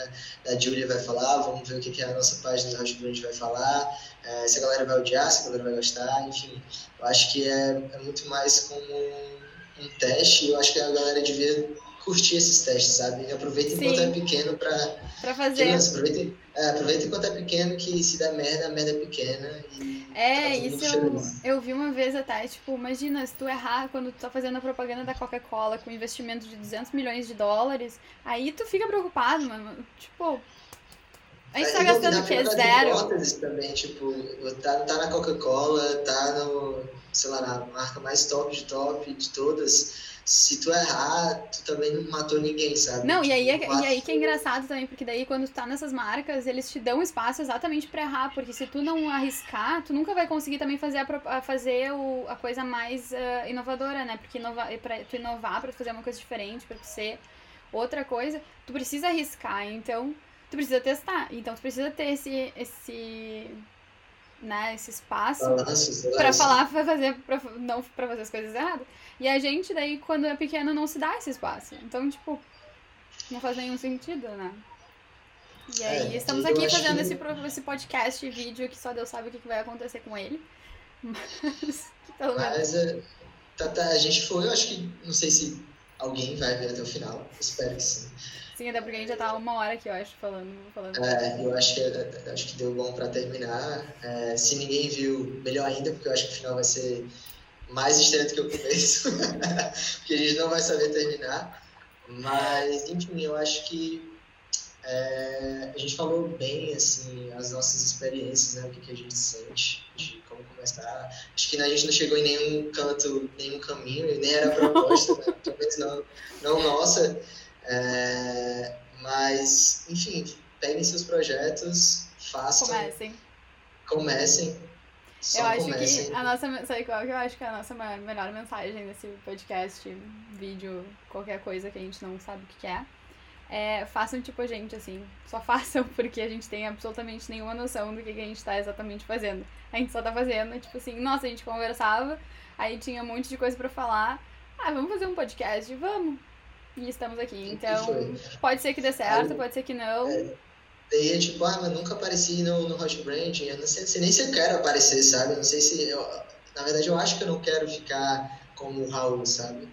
da Julia vai falar, vamos ver o que que a nossa página da Hot vai falar, é, se a galera vai odiar, se a galera vai gostar, enfim, eu acho que é, é muito mais como um teste, eu acho que a galera devia curtir esses testes, sabe? Aproveita Sim. enquanto é pequeno pra, pra fazer. Criança, aproveita, é, aproveita enquanto é pequeno, que se der merda, a merda é pequena. é, isso eu, eu vi uma vez até, tipo, imagina, se tu errar quando tu tá fazendo a propaganda da Coca-Cola com investimento de 200 milhões de dólares, aí tu fica preocupado, mano. Tipo, a gente tá gastando o quê? Zero? também, tipo, tá, tá na Coca-Cola, tá no, sei lá, na marca mais top de top de todas se tu errar, tu também não matou ninguém, sabe? Não, e aí, é, e aí que é engraçado também, porque daí quando tu tá nessas marcas, eles te dão espaço exatamente para errar, porque se tu não arriscar, tu nunca vai conseguir também fazer a, fazer o, a coisa mais uh, inovadora, né? Porque inova, pra tu inovar, pra tu fazer uma coisa diferente, pra tu ser outra coisa, tu precisa arriscar, então tu precisa testar. Então tu precisa ter esse, esse né, esse espaço para falar, para fazer, pra, não para fazer as coisas erradas. E a gente daí quando é pequeno não se dá esse espaço. Então, tipo, não faz nenhum sentido, né? E aí, é, estamos aqui fazendo que... esse, esse podcast e vídeo que só Deus sabe o que vai acontecer com ele. (laughs) Mas, pelo Mas é, tá, tá, a gente foi, eu acho que, não sei se alguém vai ver até o final, espero que sim. Sim, até porque a gente já tá uma hora aqui, eu acho, falando. falando. É, eu acho que, acho que deu bom para terminar. É, se ninguém viu, melhor ainda, porque eu acho que o final vai ser mais estreito que o começo, (laughs) porque a gente não vai saber terminar. Mas, enfim, eu acho que é, a gente falou bem, assim, as nossas experiências, né, o que, que a gente sente, de como começar. Acho que a gente não chegou em nenhum canto, nenhum caminho, e nem era proposta, né, (laughs) talvez não, não nossa. É, mas, enfim, peguem seus projetos, façam. Comecem. Comecem. Só eu acho comecem. que a nossa. Sabe qual que eu acho que é a nossa melhor mensagem nesse podcast, vídeo, qualquer coisa que a gente não sabe o que é? É, façam tipo a gente, assim. Só (laughs) façam, porque a gente tem absolutamente nenhuma noção do que, que a gente tá exatamente fazendo. A gente só tá fazendo, tipo assim, nossa, a gente conversava, aí tinha um monte de coisa para falar. Ah, vamos fazer um podcast? Vamos e estamos aqui. Então, pode ser que dê certo, pode ser que não. É, daí é tipo, ah, mas nunca apareci no, no Hot Brand, eu não sei, sei nem se eu quero aparecer, sabe? Eu não sei se. Eu, na verdade, eu acho que eu não quero ficar como o Raul, sabe?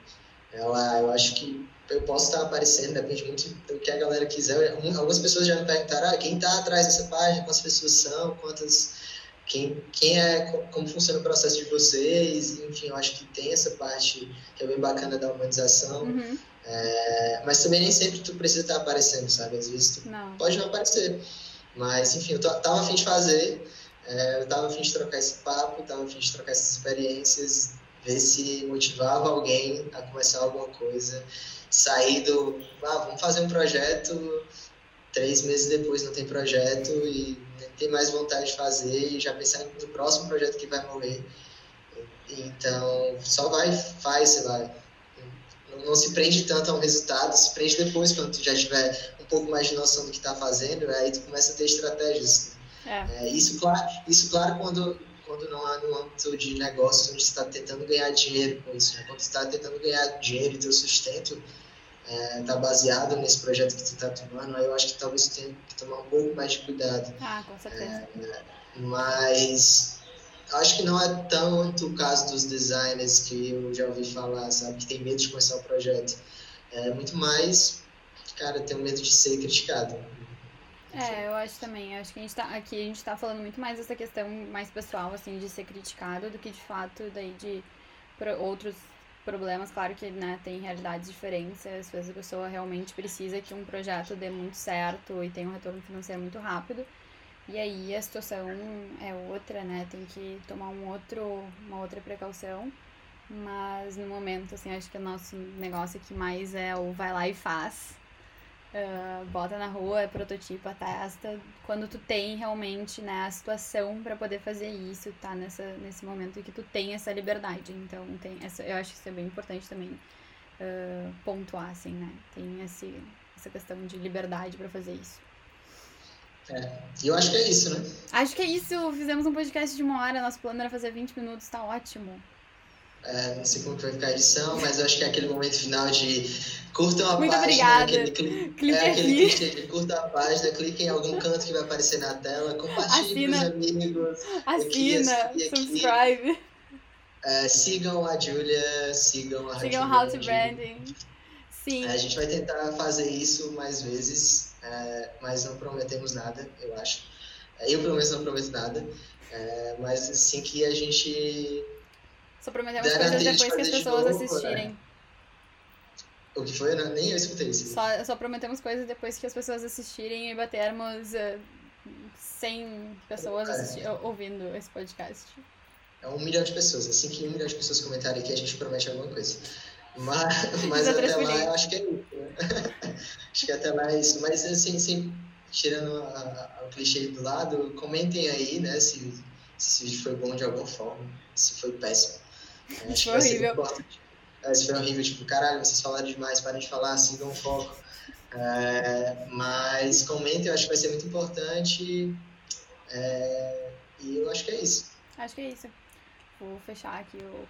Ela, eu acho que eu posso estar aparecendo, depende muito do que a galera quiser. Algumas pessoas já me perguntaram, ah, quem está atrás dessa página, quantas pessoas são, quantas quem, quem é, como funciona o processo de vocês, enfim, eu acho que tem essa parte que é bem bacana da humanização. Uhum. É, mas também nem sempre tu precisa estar aparecendo, sabe? Às vezes tu não. pode não aparecer. Mas, enfim, eu tava afim de fazer, é, eu tava afim de trocar esse papo, tava afim de trocar essas experiências, ver se motivava alguém a começar alguma coisa, sair do, ah, vamos fazer um projeto, três meses depois não tem projeto e tem mais vontade de fazer e já pensar no próximo projeto que vai morrer. Então, só vai, faz, sei lá não se prende tanto ao resultado, se prende depois, quando tu já tiver um pouco mais de noção do que está fazendo, aí tu começa a ter estratégias. Né? É. É, isso, claro, isso, claro, quando, quando não há no âmbito de negócio, onde você está tentando ganhar dinheiro com isso. Né? Quando você está tentando ganhar dinheiro e teu sustento está é, baseado nesse projeto que tu está tomando, aí eu acho que talvez tu tenha que tomar um pouco mais de cuidado. Ah, com certeza. É, mas acho que não é tanto o caso dos designers que eu já ouvi falar, sabe, que tem medo de começar o projeto. É muito mais, cara, tem medo de ser criticado. É, eu acho também. Acho que a gente tá, aqui a gente tá falando muito mais dessa questão mais pessoal, assim, de ser criticado, do que de fato daí de outros problemas. Claro que, né, tem realidades diferentes. Às vezes a pessoa realmente precisa que um projeto dê muito certo e tenha um retorno financeiro muito rápido. E aí a situação é outra, né? Tem que tomar um outro, uma outra precaução. Mas no momento, assim, acho que o nosso negócio aqui mais é o vai lá e faz. Uh, bota na rua, prototipa, testa. Quando tu tem realmente né, a situação para poder fazer isso, tá nessa, nesse momento em que tu tem essa liberdade. Então, tem essa, eu acho que isso é bem importante também uh, pontuar, assim, né? Tem esse, essa questão de liberdade para fazer isso. É. Eu acho que é isso, né? Acho que é isso. Fizemos um podcast de uma hora. Nosso plano era fazer 20 minutos. Tá ótimo. É, não sei como que vai ficar a edição, mas eu acho que é aquele momento final de curtam a Muito página. Aquele, cli- Clique é aquele clichê de curta a página, clique em algum canto que vai aparecer na tela, compartilhe com os amigos, Assina, aqui, aqui. subscribe. é, sigam a Julia, sigam a Sigam How to Brand. Branding. Sim. É, a gente vai tentar fazer isso mais vezes, é, mas não prometemos nada, eu acho. É, Eu, pelo menos, não prometo nada. é, mas assim que a gente. Só prometemos coisas depois que as pessoas novo, assistirem. O que foi? Não, nem eu escutei isso. Só, só prometemos coisas depois que as pessoas assistirem e batermos eh, 100 pessoas É. ouvindo esse podcast. É um milhão de pessoas. Assim que um milhão de pessoas comentarem aqui, a gente promete alguma coisa. (laughs) Mas, mas até lá, eu acho que é isso. Né? (laughs) acho que até lá é isso. Mas, assim, assim tirando a- a- o clichê do lado, comentem aí, né, se, se esse vídeo foi bom de alguma forma, se foi péssimo. É, que Foi horrível. importante. É, se foi horrível, tipo, caralho, vocês falaram demais, parem de falar, sigam o foco. É, mas comentem, eu acho que vai ser muito importante. É, e eu acho que é isso. Acho que é isso. Vou fechar aqui o